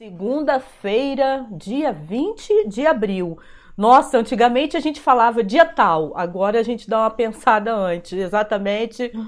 Segunda-feira, dia 20 de abril. Nossa, antigamente a gente falava dia tal, agora a gente dá uma pensada antes, exatamente.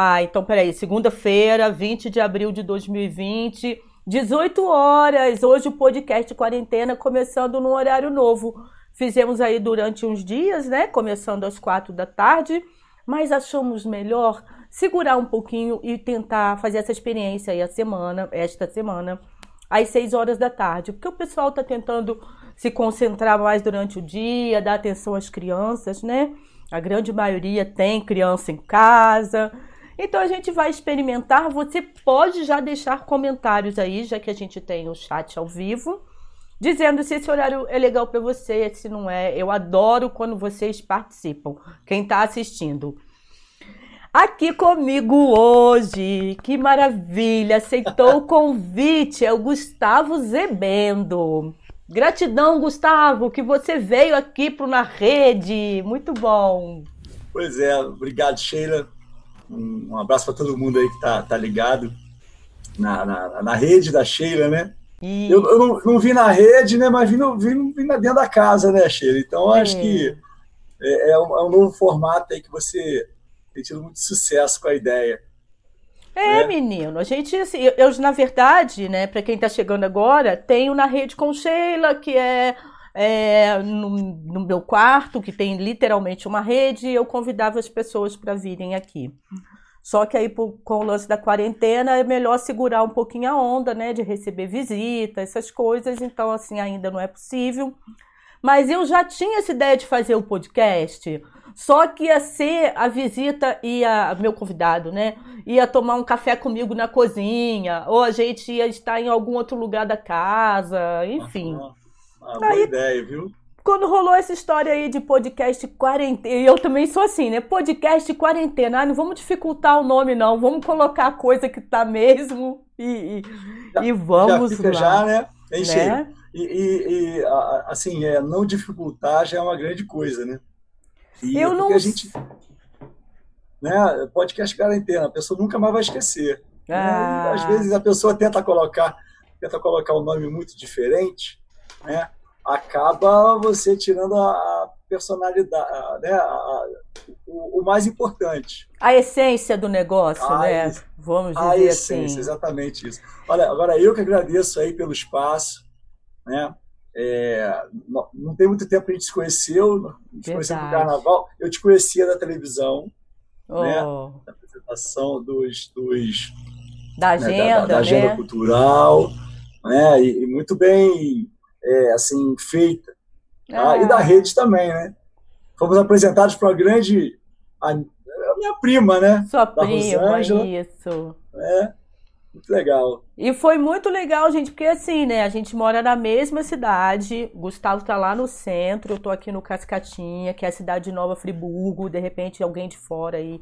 Ah, então peraí, segunda-feira, 20 de abril de 2020, 18 horas. Hoje o podcast Quarentena começando num horário novo. Fizemos aí durante uns dias, né? Começando às quatro da tarde, mas achamos melhor segurar um pouquinho e tentar fazer essa experiência aí a semana, esta semana às 6 horas da tarde, porque o pessoal está tentando se concentrar mais durante o dia, dar atenção às crianças, né? A grande maioria tem criança em casa. Então a gente vai experimentar. Você pode já deixar comentários aí, já que a gente tem o chat ao vivo, dizendo se esse horário é legal para você, se não é. Eu adoro quando vocês participam, quem está assistindo. Aqui comigo hoje, que maravilha, aceitou o convite, é o Gustavo Zebendo. Gratidão, Gustavo, que você veio aqui para Na Rede, muito bom. Pois é, obrigado, Sheila. Um, abraço para todo mundo aí que tá, tá ligado na, na, na rede da Sheila, né? E... Eu, eu não, não, vi na rede, né? Mas vi, no, vi, vi dentro da casa, né, Sheila? Então, acho é. que é, é, um, é um novo formato aí que você tem tido muito sucesso com a ideia. É, né? menino, a gente, assim, eu, eu na verdade, né, para quem está chegando agora, tenho na rede com Sheila, que é, é no, no, meu quarto, que tem literalmente uma rede, e eu convidava as pessoas para virem aqui. Só que aí, por, com o lance da quarentena, é melhor segurar um pouquinho a onda, né, de receber visita, essas coisas, então, assim, ainda não é possível. Mas eu já tinha essa ideia de fazer o podcast só que ia ser a visita, ia, meu convidado, né? Ia tomar um café comigo na cozinha, ou a gente ia estar em algum outro lugar da casa, enfim. Ah, ah, boa aí, ideia, viu? Quando rolou essa história aí de podcast quarentena, e eu também sou assim, né? Podcast quarentena, ah, não vamos dificultar o nome, não, vamos colocar a coisa que tá mesmo e, e, já, e vamos já fica lá. Já, né? Enche. né? E, e, e, assim, é, não dificultar já é uma grande coisa, né? E eu não. A gente, né, podcast quarentena, a pessoa nunca mais vai esquecer. Né? Ah. Né? Às vezes a pessoa tenta colocar, tenta colocar um nome muito diferente, né? acaba você tirando a personalidade, né? A, o, o, mais importante. A essência do negócio, a, né? Vamos dizer a essência, assim. exatamente isso. Olha, agora eu que agradeço aí pelo espaço, né? É, não, não, tem muito tempo que a gente se conheceu, a gente conheceu no carnaval. Eu te conhecia da televisão, oh. né? Da apresentação dos. dos da agenda, né? da, da, da agenda né? cultural, né? E, e, muito bem é, assim, feita. Tá? E da rede também, né? Fomos apresentados para uma grande. A, a minha prima, né? Sua da prima, Rosângela, isso. Né? Muito legal. E foi muito legal, gente, porque assim, né? A gente mora na mesma cidade. Gustavo tá lá no centro, eu tô aqui no Cascatinha, que é a cidade de Nova Friburgo. De repente, alguém de fora aí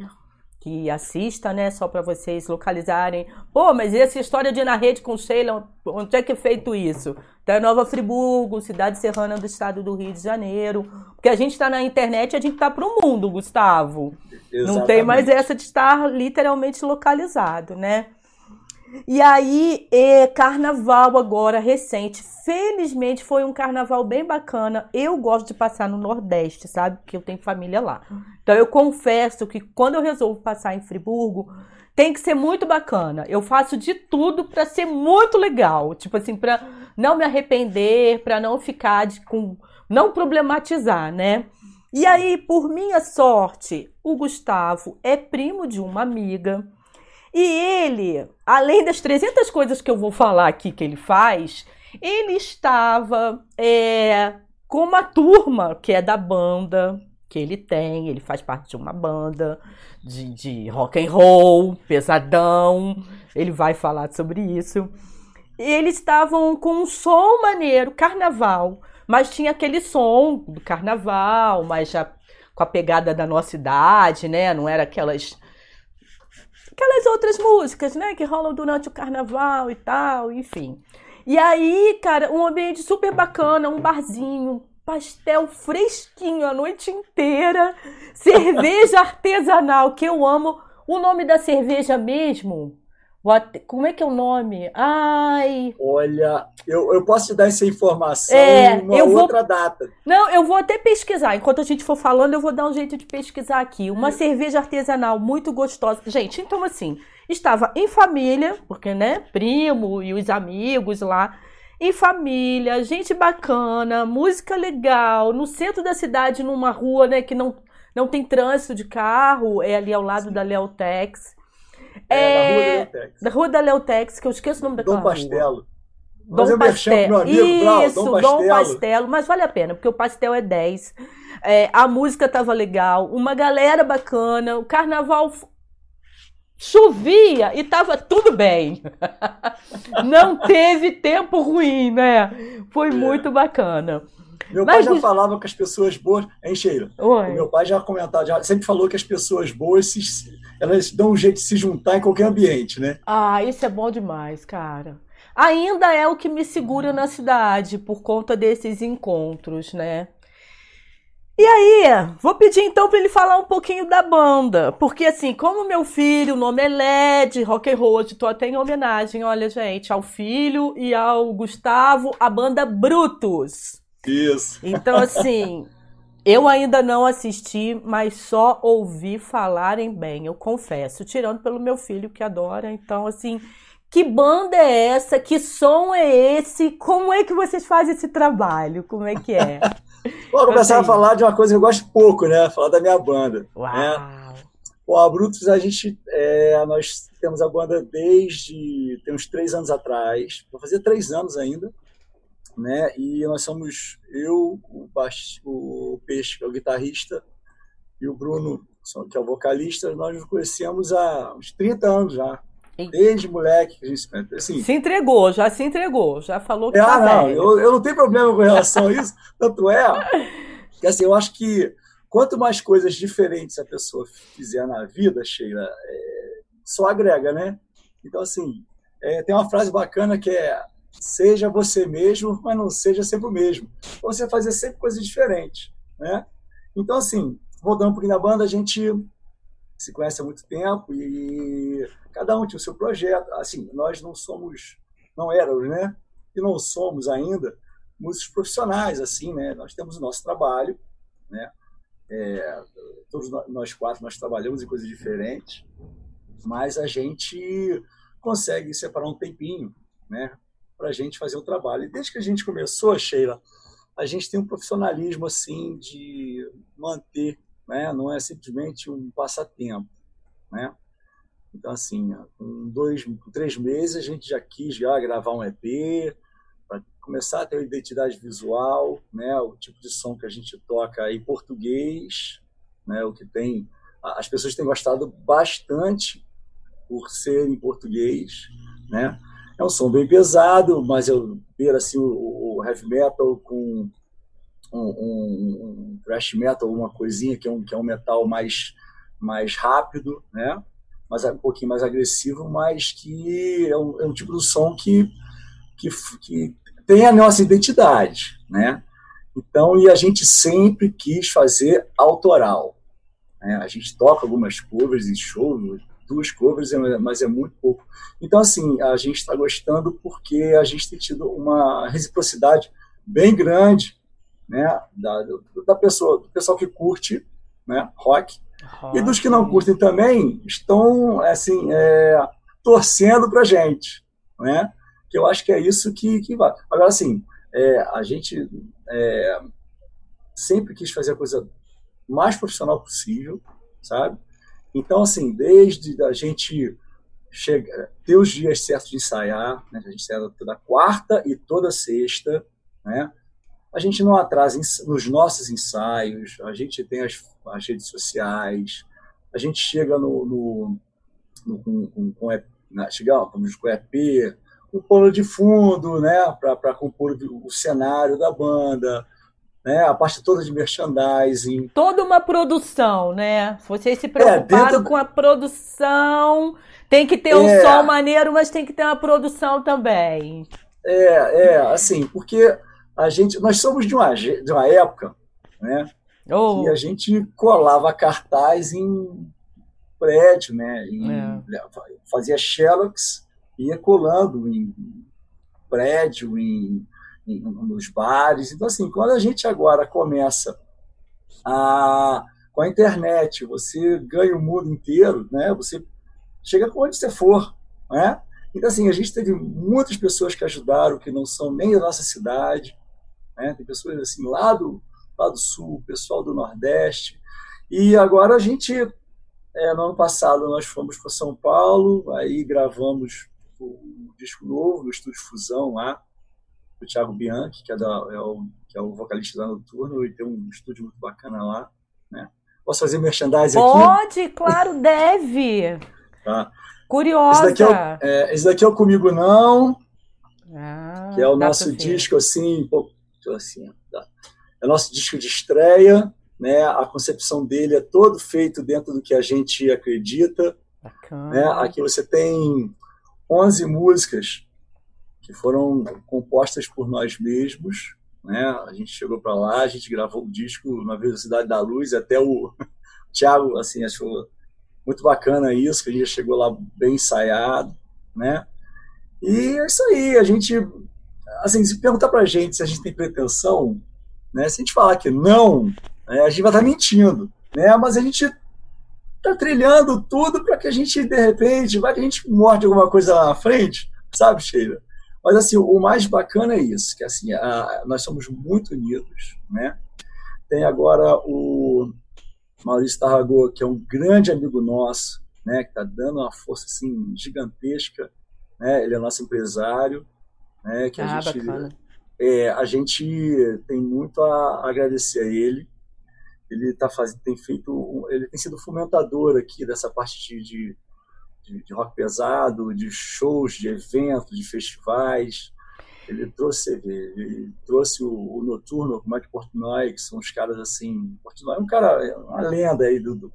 que assista, né? Só para vocês localizarem. Pô, mas e essa história de ir na rede com Sheila, onde é que é feito isso? Tá em Nova Friburgo, cidade serrana do estado do Rio de Janeiro. Porque a gente está na internet a gente tá pro mundo, Gustavo. Exatamente. Não tem mais essa de estar literalmente localizado, né? E aí, é, carnaval agora recente. Felizmente foi um carnaval bem bacana. Eu gosto de passar no Nordeste, sabe? Porque eu tenho família lá. Então eu confesso que quando eu resolvo passar em Friburgo, tem que ser muito bacana. Eu faço de tudo para ser muito legal. Tipo assim, para não me arrepender, para não ficar de, com. não problematizar, né? E aí, por minha sorte, o Gustavo é primo de uma amiga e ele, além das 300 coisas que eu vou falar aqui que ele faz, ele estava é, com uma turma que é da banda que ele tem, ele faz parte de uma banda de, de rock and roll, pesadão, ele vai falar sobre isso. Eles estavam com um som maneiro, carnaval, mas tinha aquele som do carnaval, mas já com a pegada da nossa idade, né? Não era aquelas aquelas outras músicas, né, que rolam durante o carnaval e tal, enfim. E aí, cara, um ambiente super bacana, um barzinho, pastel fresquinho a noite inteira, cerveja artesanal, que eu amo. O nome da cerveja mesmo, Como é que é o nome? Ai. Olha, eu, eu posso te dar essa informação é, em outra vou... data. Não, eu vou até pesquisar. Enquanto a gente for falando, eu vou dar um jeito de pesquisar aqui. Uma é. cerveja artesanal muito gostosa. Gente, então assim, estava em família, porque, né, primo e os amigos lá. Em família, gente bacana, música legal, no centro da cidade, numa rua, né, que não, não tem trânsito de carro, é ali ao lado Sim. da Leotex. É, é, da Rua da Leotex, que eu esqueço o nome daquela Dom Pastelo. Dom é Pastelo. Isso, Dom, Dom Pastelo. Mas vale a pena, porque o pastel é 10. É, a música tava legal, uma galera bacana, o carnaval chovia e tava tudo bem. Não teve tempo ruim, né? Foi é. muito bacana. Meu Mas pai já falava que as pessoas boas. Hein, Sheila? Oi. Meu pai já comentava, já sempre falou que as pessoas boas se, elas dão um jeito de se juntar em qualquer ambiente, né? Ah, isso é bom demais, cara. Ainda é o que me segura na cidade por conta desses encontros, né? E aí, vou pedir então para ele falar um pouquinho da banda, porque assim, como meu filho, o nome é LED, rock and roll, estou até em homenagem, olha gente, ao filho e ao Gustavo, a banda Brutus. Isso. Então assim, eu ainda não assisti, mas só ouvi falarem bem, eu confesso. Tirando pelo meu filho que adora. Então, assim, que banda é essa? Que som é esse? Como é que vocês fazem esse trabalho? Como é que é? Vou começar a falar de uma coisa que eu gosto pouco, né? Falar da minha banda. Né? Uau! Né? Bom, a Brutus, a gente, é, nós temos a banda desde, tem uns três anos atrás, vou fazer três anos ainda, né? E nós somos eu, o, baix, o Peixe, que é o guitarrista, e o Bruno, que é o vocalista. Nós nos conhecemos há uns 30 anos já. Desde moleque que a gente assim, se entregou, já se entregou, já falou que é, tá não, eu, eu, não tenho problema com relação a isso, tanto é que assim, eu acho que quanto mais coisas diferentes a pessoa fizer na vida, Sheila, é, só agrega, né? Então, assim, é, tem uma frase bacana que é seja você mesmo, mas não seja sempre o mesmo. Você fazer sempre coisas diferentes, né? Então, assim, voltando um pouquinho na banda, a gente se conhece há muito tempo e cada um tinha o seu projeto. Assim, nós não somos, não éramos, né? E não somos ainda músicos profissionais, assim, né? Nós temos o nosso trabalho, né? É, todos nós quatro nós trabalhamos em coisas diferentes, mas a gente consegue separar um tempinho, né? Para a gente fazer o trabalho. E desde que a gente começou, Sheila, a gente tem um profissionalismo assim de manter, né? não é simplesmente um passatempo. Né? Então, assim, com dois, com três meses, a gente já quis já gravar um EP, para começar a ter uma identidade visual, né? o tipo de som que a gente toca em português, né? o que tem. As pessoas têm gostado bastante por ser em português, né? É um som bem pesado, mas eu ver assim o, o heavy metal com um, um, um, thrash metal, uma coisinha que é um, que é um metal mais, mais rápido, né? Mas um pouquinho mais agressivo, mas que é um, é um tipo de som que, que, que tem a nossa identidade, né? Então, e a gente sempre quis fazer autoral. Né? A gente toca algumas covers em shows, duas covers, é, mas é muito pouco. Então, assim, a gente está gostando porque a gente tem tido uma reciprocidade bem grande né, da, da pessoa, do pessoal que curte né, rock, rock. e dos que não curtem também estão assim é, torcendo para gente, né? Que eu acho que é isso que, que vai. Agora, assim, é, a gente é, sempre quis fazer a coisa mais profissional possível, sabe? Então, assim, desde a gente ter os dias certos de ensaiar, né? a gente ensaia toda quarta e toda sexta, né? A gente não atrasa nos nossos ensaios, a gente tem as, as redes sociais, a gente chega no, no, no com, com, com, né? chegamos com EP, com pano de fundo, né, para compor o cenário da banda, né? A parte toda de merchandising. Toda uma produção, né? Vocês se preocuparam é, dentro... com a produção. Tem que ter um é... som maneiro, mas tem que ter uma produção também. É, é, assim, porque a gente, nós somos de uma, de uma época, né? Oh. Que a gente colava cartaz em prédio, né? Em, é. Fazia xerox, ia colando em prédio, em, em, nos bares. Então, assim, quando a gente agora começa a, com a internet, você ganha o mundo inteiro, né? Você chega onde você for, né? Então, assim, a gente teve muitas pessoas que ajudaram, que não são nem da nossa cidade, né? Tem pessoas, assim, lá do, lá do sul, pessoal do Nordeste. E agora a gente, é, no ano passado, nós fomos para São Paulo, aí gravamos um disco novo no Estúdio Fusão lá, do Thiago Bianchi, que é, da, é, o, que é o vocalista da Noturno, e tem um estúdio muito bacana lá, né? Posso fazer merchandising aqui? Pode, claro, deve. Tá. Curiosa. Esse daqui é, é, esse daqui é o Comigo Não, ah, que é o nosso disco, assim, pô, assim, tá. é o nosso disco de estreia, né? A concepção dele é todo feito dentro do que a gente acredita. Bacana. Né? Aqui você tem 11 músicas que foram compostas por nós mesmos. Né? A gente chegou para lá, a gente gravou o disco na Velocidade da Luz, até o Thiago assim, achou muito bacana isso, que a gente chegou lá bem ensaiado. Né? E é isso aí, a gente. Assim, se perguntar para a gente se a gente tem pretensão, né? se a gente falar que não, né? a gente vai estar tá mentindo. Né? Mas a gente tá trilhando tudo para que a gente, de repente, vai que a gente morde alguma coisa lá na frente, sabe, Sheila? Mas, assim, o mais bacana é isso, que, assim, a, nós somos muito unidos, né? Tem agora o Maurício Tarragô, que é um grande amigo nosso, né? Que está dando uma força, assim, gigantesca, né? Ele é nosso empresário, né? Que a ah, gente... É, a gente tem muito a agradecer a ele, ele tá fazendo, tem feito, ele tem sido fomentador aqui dessa parte de, de, de, rock pesado, de shows, de eventos, de festivais. Ele trouxe, ele trouxe o, o Noturno o Mike Portnoy, que são os caras assim. Portnoy é um cara, uma lenda aí do, do,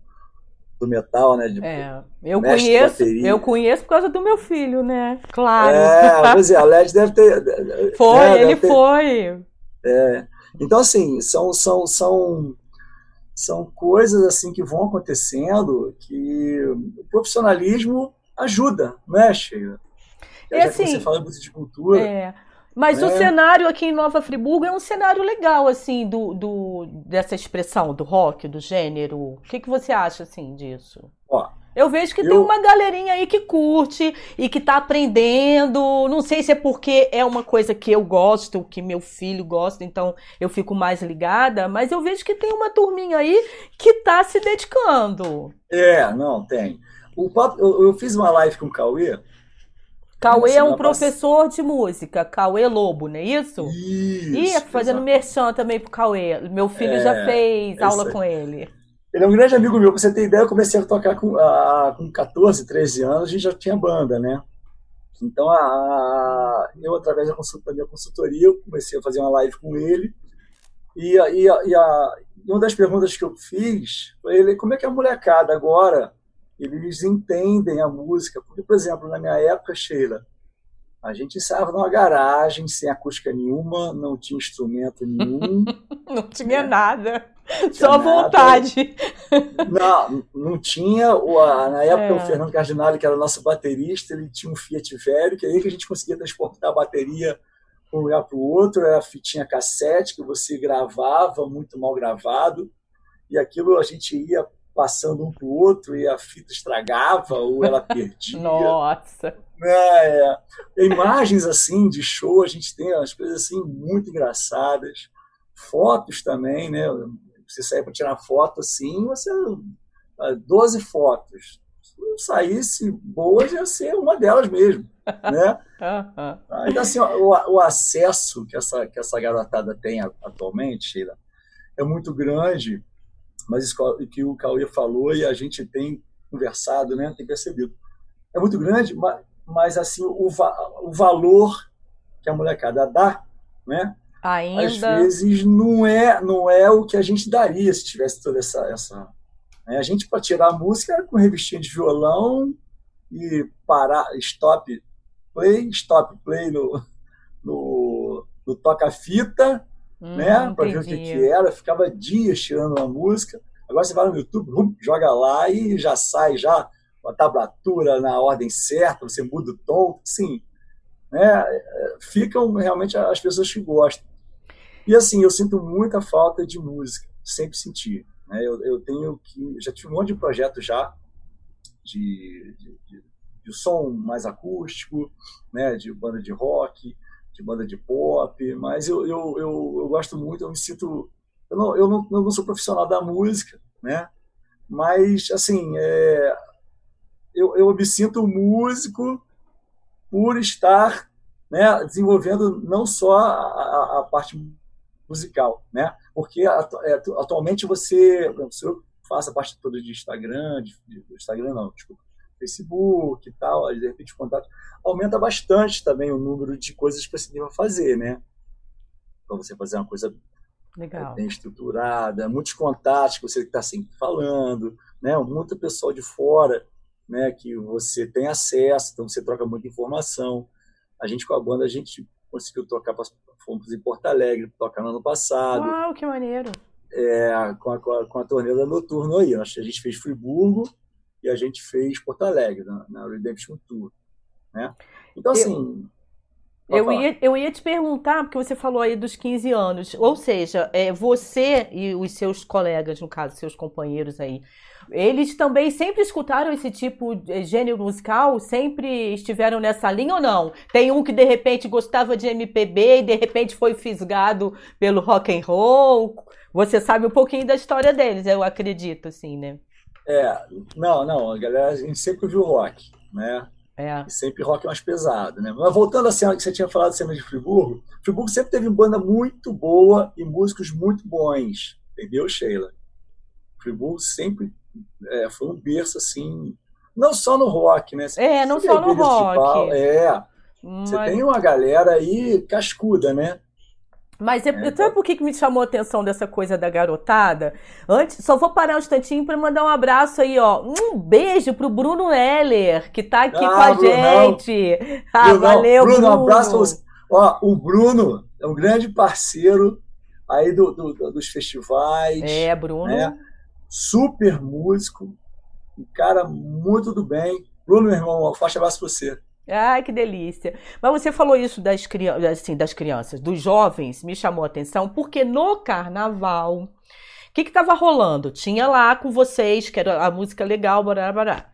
do metal, né? De, é, eu conheço, eu conheço por causa do meu filho, né? Claro. É, pois é, a LED deve ter. Foi, né, ele ter, foi. É. Então, assim, são, são, são são coisas assim que vão acontecendo que o profissionalismo ajuda, né, Sheila? E assim, você fala muito de cultura. É. Mas né? o cenário aqui em Nova Friburgo é um cenário legal, assim, do, do, dessa expressão do rock, do gênero. O que, que você acha, assim, disso? Ó, eu vejo que eu... tem uma galerinha aí que curte e que tá aprendendo. Não sei se é porque é uma coisa que eu gosto, que meu filho gosta, então eu fico mais ligada, mas eu vejo que tem uma turminha aí que tá se dedicando. É, não, tem. O papo, eu, eu fiz uma live com o Cauê. Cauê é um professor de música, Cauê Lobo, não é isso? Isso. E fazendo exatamente. merchan também pro Cauê. Meu filho é, já fez aula com ele. Ele é um grande amigo meu. Pra você ter ideia, eu comecei a tocar com, a, com 14, 13 anos, a gente já tinha banda, né? Então, a, eu, através da, consultoria, minha consultoria, eu comecei a fazer uma live com ele. E, e, e, a, e uma das perguntas que eu fiz foi ele, como é que a molecada agora, eles entendem a música? Porque, por exemplo, na minha época, Sheila, a gente ensaiava numa garagem, sem acústica nenhuma, não tinha instrumento nenhum. não tinha né? nada. Só vontade. Não, não tinha. Na época, é. o Fernando Cardinale, que era nosso baterista, ele tinha um Fiat velho, que aí que a gente conseguia transportar a bateria de um lugar para o outro. Era fitinha cassete, que você gravava, muito mal gravado. E aquilo a gente ia passando um para o outro e a fita estragava ou ela perdia. Nossa! É, é. Imagens assim de show, a gente tem umas coisas assim muito engraçadas. Fotos também, né? Você sair para tirar foto assim, você 12 ah, fotos. Se saísse boas, ia ser uma delas mesmo. Né? Então, assim, o, o, acesso que essa, que essa garotada tem atualmente, Sheila, é muito grande, mas isso que o Cauê falou e a gente tem conversado, né, tem percebido. É muito grande, mas, mas assim, o, o valor que a molecada dá, né, Ainda... Às vezes não é, não é o que a gente daria se tivesse toda essa. essa né? A gente, para tirar a música, com revistinha de violão e parar, stop, play, stop, play no, no, no toca-fita, hum, né? para ver o que, que era. Ficava dias tirando uma música. Agora você vai no YouTube, joga lá e já sai já com a tablatura na ordem certa, você muda o tom, sim. Né? Ficam realmente as pessoas que gostam. E assim, eu sinto muita falta de música, sempre senti. Né? Eu, eu tenho que. Já tive um monte de projetos já, de, de, de, de som mais acústico, né? de banda de rock, de banda de pop, mas eu, eu, eu, eu gosto muito, eu me sinto. Eu não, eu, não, eu não sou profissional da música, né? mas assim, é, eu, eu me sinto músico por estar né, desenvolvendo não só a, a, a parte musical, né? Porque é, atualmente você, se eu faço a parte toda de Instagram, de, de Instagram não, desculpa, Facebook e tal, de repente contato, aumenta bastante também o número de coisas que você deve fazer, né? Para você fazer uma coisa Legal. bem estruturada, muitos contatos que você está sempre falando, né? Muito pessoal de fora, né? Que você tem acesso, então você troca muita informação. A gente com a banda a gente conseguiu tocar, fomos em Porto Alegre, tocar no ano passado. Uau, que maneiro! É, com, a, com, a, torneira noturna aí. A gente fez Friburgo e a gente fez Porto Alegre, na, na Redemption Tour. Né? Então, assim. Eu, ia, eu ia te perguntar, porque você falou aí dos 15 anos. Ou seja, é, você e os seus colegas, no caso, seus companheiros aí, eles também sempre escutaram esse tipo de gênero musical? Sempre estiveram nessa linha ou não? Tem um que de repente gostava de MPB e de repente foi fisgado pelo rock and roll. Você sabe um pouquinho da história deles, eu acredito, assim, né? É, não, não, a galera a gente sempre viu rock, né? É. E sempre rock mais pesado, né? Mas voltando à cena que você tinha falado cena de Friburgo, Friburgo sempre teve banda muito boa e músicos muito bons, entendeu, Sheila? Friburgo sempre é, foi um berço assim, não só no rock, né? Você é, não só no rock. é. Mas... Você tem uma galera aí cascuda, né? Mas é, é, sabe então. por que, que me chamou a atenção dessa coisa da garotada? Antes, só vou parar um instantinho para mandar um abraço aí, ó. Um beijo pro Bruno Heller, que tá aqui ah, com a gente. Ah, valeu, Bruno. Bruno, um abraço. Ó, o Bruno é um grande parceiro aí do, do, do dos festivais. É, Bruno. Né? super músico, um cara muito do bem. Bruno, meu irmão, um forte abraço para você. Ai, que delícia. Mas você falou isso das, assim, das crianças, dos jovens, me chamou a atenção, porque no carnaval, o que estava rolando? Tinha lá com vocês, que era a música legal, bará, bará.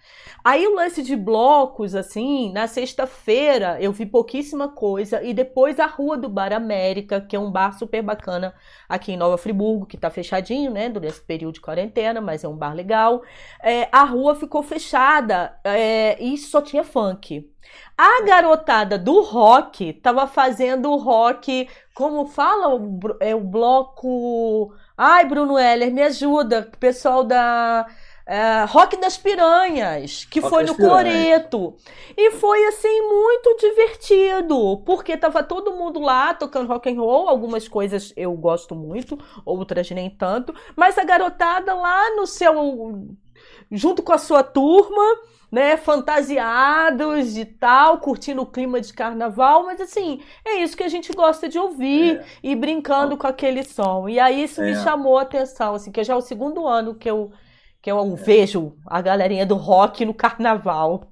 Aí o lance de blocos, assim, na sexta-feira eu vi pouquíssima coisa. E depois a Rua do Bar América, que é um bar super bacana aqui em Nova Friburgo, que tá fechadinho, né, durante esse período de quarentena, mas é um bar legal. É, a rua ficou fechada é, e só tinha funk. A garotada do rock tava fazendo o rock, como fala o, é, o bloco. Ai, Bruno Heller, me ajuda, pessoal da é, Rock das Piranhas, que Rock foi no Coreto. E foi assim muito divertido, porque tava todo mundo lá tocando rock and roll, algumas coisas eu gosto muito, outras nem tanto, mas a garotada lá no seu junto com a sua turma, né, fantasiados e tal, curtindo o clima de carnaval, mas assim, é isso que a gente gosta de ouvir é. e brincando com aquele som. E aí isso é. me chamou a atenção, assim, que já é o segundo ano que eu que eu vejo a galerinha do rock no carnaval.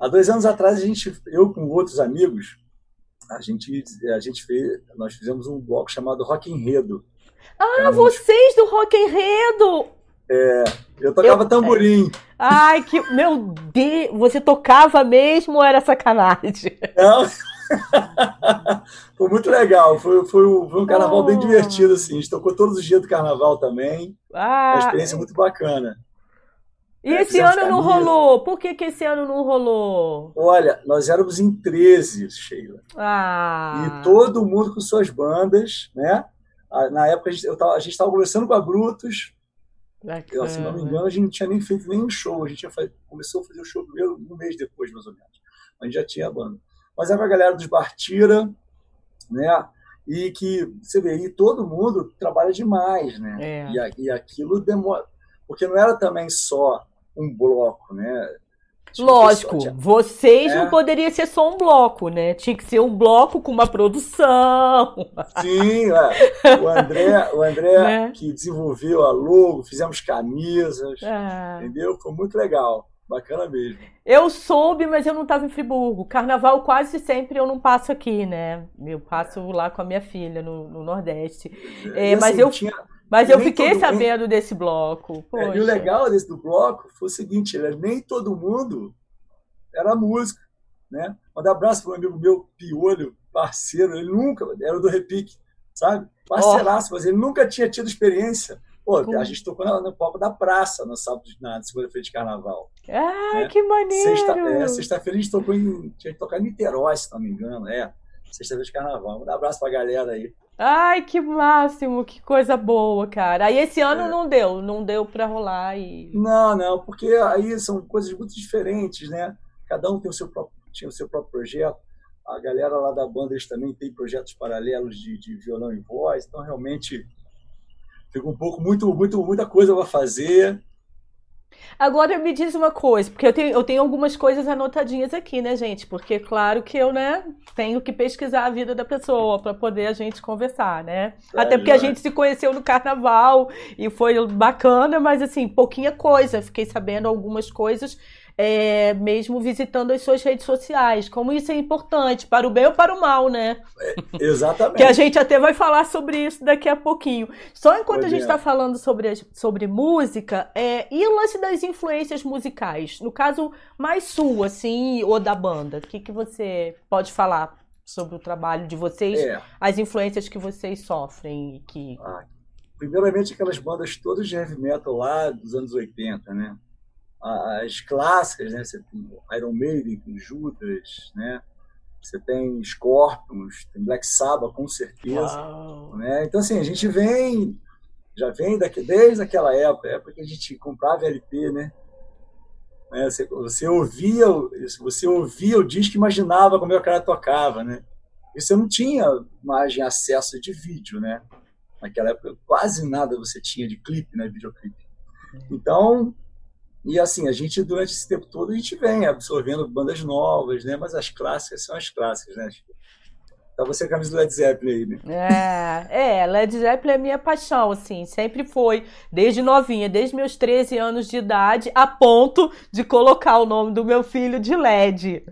Há dois anos atrás, a gente, eu com outros amigos, a gente, a gente fez, nós fizemos um bloco chamado Rock Enredo. Ah, vocês do Rock Enredo! É, eu tocava eu, tamborim. Ai, que. Meu Deus! Você tocava mesmo ou era sacanagem? Não. foi muito legal. Foi, foi, um, foi um carnaval oh. bem divertido, assim. A gente tocou todos os dias do carnaval também. Ah. Uma experiência muito bacana. E é, esse ano não rolou? Por que, que esse ano não rolou? Olha, nós éramos em 13, Sheila. Ah. E todo mundo com suas bandas, né? Na época a gente estava conversando com a Brutus. Eu, se não me engano, a gente não tinha nem feito nenhum show. A gente faz... começou a fazer o show primeiro um mês depois, mais ou menos. A gente já tinha a banda mas era a galera dos Bartira, né? E que você vê aí todo mundo trabalha demais, né? É. E, e aquilo demora, porque não era também só um bloco, né? Lógico, vocês é. não poderia ser só um bloco, né? Tinha que ser um bloco com uma produção. Sim, é. o André, o André né? que desenvolveu a logo, fizemos camisas, é. entendeu? Foi muito legal. Bacana mesmo. Eu soube, mas eu não estava em Friburgo. Carnaval quase sempre eu não passo aqui, né? Eu passo lá com a minha filha no, no Nordeste. É, mas assim, eu, tinha, mas eu fiquei sabendo nem, desse bloco. É, e o legal desse do bloco foi o seguinte: né? nem todo mundo era músico, né? Manda abraço para um amigo meu, Piolho, parceiro. Ele nunca era do Repique, sabe? Parceiraço, oh. mas ele nunca tinha tido experiência Pô, a gente tocou no, no palco da praça no sábado, na segunda-feira de carnaval. Ai, né? que maneiro! Sexta-feira é, sexta a gente tocou em. Tinha que tocar em Niterói, se não me engano. É, sexta-feira de carnaval. Um abraço pra galera aí. Ai, que máximo, que coisa boa, cara. Aí esse ano é. não deu, não deu pra rolar e. Não, não, porque aí são coisas muito diferentes, né? Cada um tem o seu próprio, tinha o seu próprio projeto. A galera lá da banda eles também tem projetos paralelos de, de violão e voz, então realmente Fica um pouco, muito, muito, muita coisa para fazer. Agora me diz uma coisa, porque eu tenho, eu tenho algumas coisas anotadinhas aqui, né, gente? Porque claro que eu, né, tenho que pesquisar a vida da pessoa para poder a gente conversar, né? É, Até porque a gente se conheceu no carnaval e foi bacana, mas assim, pouquinha coisa. Fiquei sabendo algumas coisas é, mesmo visitando as suas redes sociais. Como isso é importante, para o bem ou para o mal, né? É, exatamente. que a gente até vai falar sobre isso daqui a pouquinho. Só enquanto a gente está falando sobre, sobre música, é, e o lance das influências musicais? No caso, mais sua, assim, ou da banda? O que, que você pode falar sobre o trabalho de vocês, é. as influências que vocês sofrem? Que... Ah, primeiramente, aquelas bandas todas de heavy metal lá dos anos 80, né? As clássicas, né? Você tem Iron Maiden, tem Judas, né? Você tem Scorpions, tem Black Sabbath, com certeza. Né? Então, assim, a gente vem, já vem daqui, desde aquela época, época que a gente comprava LP, né? né? Você, você, ouvia, você ouvia o disco e imaginava como é o cara tocava, né? E você não tinha imagem, acesso de vídeo, né? Naquela época, quase nada você tinha de clipe, né? Videoclipe. Então, e assim, a gente, durante esse tempo todo, a gente vem absorvendo bandas novas, né? Mas as clássicas são as clássicas, né? Tá você a camisa do Led Zeppelin aí, né? É, é, Led Zeppelin é minha paixão, assim, sempre foi, desde novinha, desde meus 13 anos de idade, a ponto de colocar o nome do meu filho de Led.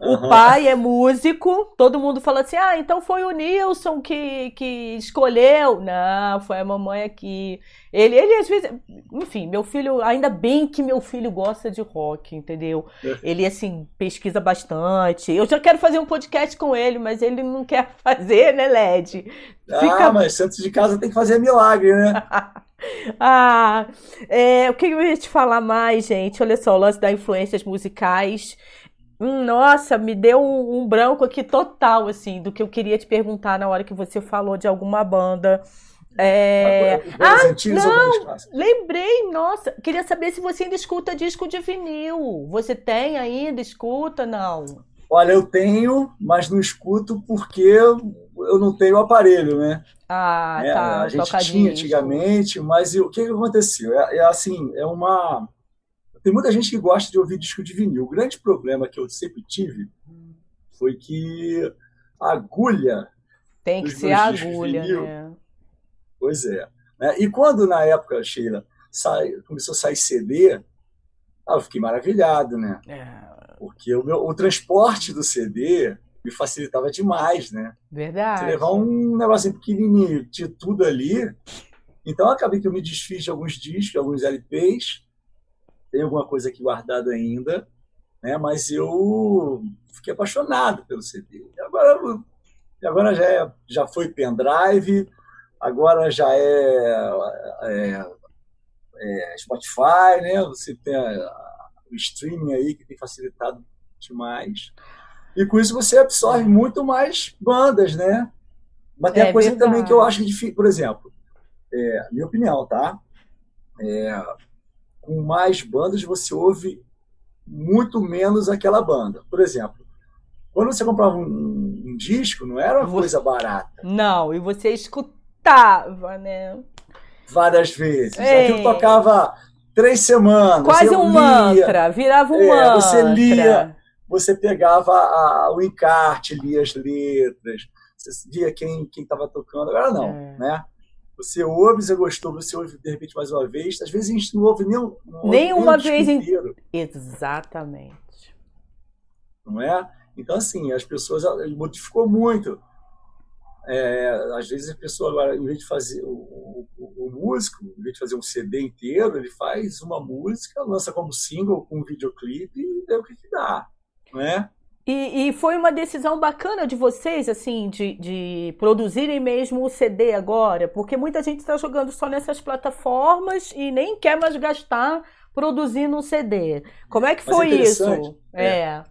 O uhum. pai é músico, todo mundo fala assim: ah, então foi o Nilson que, que escolheu. Não, foi a mamãe aqui. Ele, ele às vezes. Enfim, meu filho, ainda bem que meu filho gosta de rock, entendeu? Ele, assim, pesquisa bastante. Eu já quero fazer um podcast com ele, mas ele não quer fazer, né, Led? Fica... Ah, mas antes de casa tem que fazer milagre, né? ah, é, o que eu ia te falar mais, gente? Olha só, o lance das influências musicais. Hum, nossa, me deu um, um, branco aqui total, assim, do que eu queria te perguntar na hora que você falou de alguma banda. É... Ah, não, lembrei, nossa, queria saber se você ainda escuta disco de vinil. Você tem ainda, escuta, não? Olha, eu tenho, mas não escuto porque eu não tenho aparelho, né? Ah, é, tá. A gente tinha antigamente, mas o que, que aconteceu? É, é assim, é uma tem muita gente que gosta de ouvir disco de vinil. O grande problema que eu sempre tive foi que a agulha. Tem que ser a agulha, vinil, né? Pois é. Né? E quando na época, Sheila, sai, começou a sair CD, ah, eu fiquei maravilhado, né? É. Porque o, meu, o transporte do CD me facilitava demais, né? Verdade. Você levar um negocinho pequenininho de tudo ali. Então, acabei que eu me desfiz de alguns discos, alguns LPs, tem alguma coisa aqui guardada ainda, né? Mas eu fiquei apaixonado pelo CD. E agora, agora já, é, já foi pendrive, agora já é, é, é Spotify, né? Você tem a, o streaming aí que tem facilitado demais. E com isso você absorve muito mais bandas, né? Mas tem é a coisa verdade. também que eu acho difícil, por exemplo, é, minha opinião, tá? É, com mais bandas, você ouve muito menos aquela banda. Por exemplo, quando você comprava um, um disco, não era uma você... coisa barata. Não, e você escutava, né? Várias vezes. Ei. Aquilo tocava três semanas. Quase um lia, mantra, virava um é, mantra. Você lia, você pegava a, a, o encarte, lia as letras, você via quem estava tocando. Agora não, é. né? Você ouve, você gostou, você ouve de repente mais uma vez. Às vezes a gente não ouve nem, não nem ouve uma vez inteiro. Exatamente. Não é? Então, assim, as pessoas modificou muito. É, às vezes a pessoa agora, em vez de fazer o, o, o, músico, em vez de fazer um CD inteiro, ele faz uma música, lança como single com um videoclipe e é o que, que dá, não é? E, e, foi uma decisão bacana de vocês, assim, de, de produzirem mesmo o CD agora, porque muita gente está jogando só nessas plataformas e nem quer mais gastar produzindo um CD. Como é que foi é isso? É. é.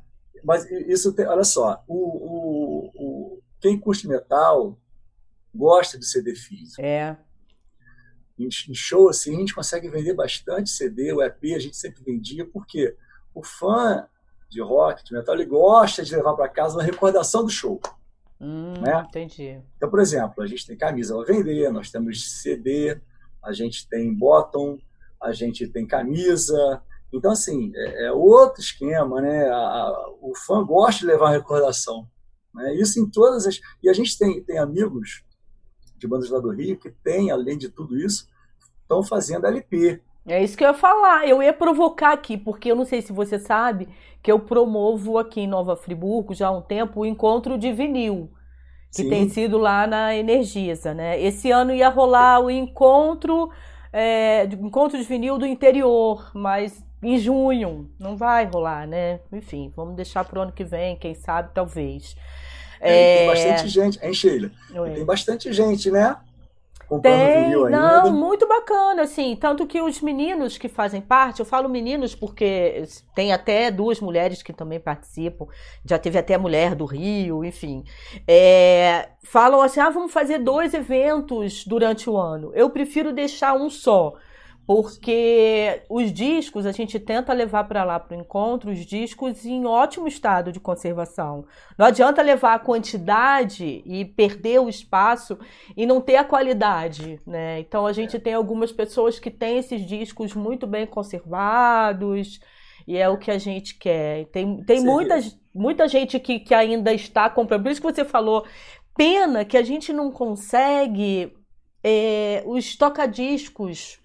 Mas isso, tem, olha só, o, o, o, quem curte metal gosta de CD físico. É. Em, em show, assim, a gente consegue vender bastante CD, o EP a gente sempre vendia, porque o fã de rock, de metal, ele gosta de levar para casa uma recordação do show. Hum, né? Entendi. Então, por exemplo, a gente tem camisa para vender, nós temos CD, a gente tem bottom, a gente tem camisa. Então, assim, é, é outro esquema, né? A, a, o fã gosta de levar uma recordação. Né? Isso em todas as. E a gente tem, tem amigos de bandas lá do Rio que tem, além de tudo isso, estão fazendo LP. É isso que eu ia falar. Eu ia provocar aqui, porque eu não sei se você sabe que eu promovo aqui em Nova Friburgo já há um tempo o encontro de vinil, que Sim. tem sido lá na Energisa, né? Esse ano ia rolar o encontro, é, encontro de vinil do interior, mas em junho não vai rolar, né? Enfim, vamos deixar para o ano que vem, quem sabe, talvez. É, Tem bastante gente, hein, Sheila? Tem bastante gente, né? Tem, não, muito bacana, assim, tanto que os meninos que fazem parte, eu falo meninos porque tem até duas mulheres que também participam, já teve até mulher do Rio, enfim, é, falam assim, ah, vamos fazer dois eventos durante o ano, eu prefiro deixar um só, porque os discos a gente tenta levar para lá para o encontro os discos em ótimo estado de conservação. Não adianta levar a quantidade e perder o espaço e não ter a qualidade, né? Então a gente tem algumas pessoas que têm esses discos muito bem conservados e é o que a gente quer. Tem, tem muitas, muita gente que, que ainda está comprando. Por isso que você falou, pena que a gente não consegue é, os tocadiscos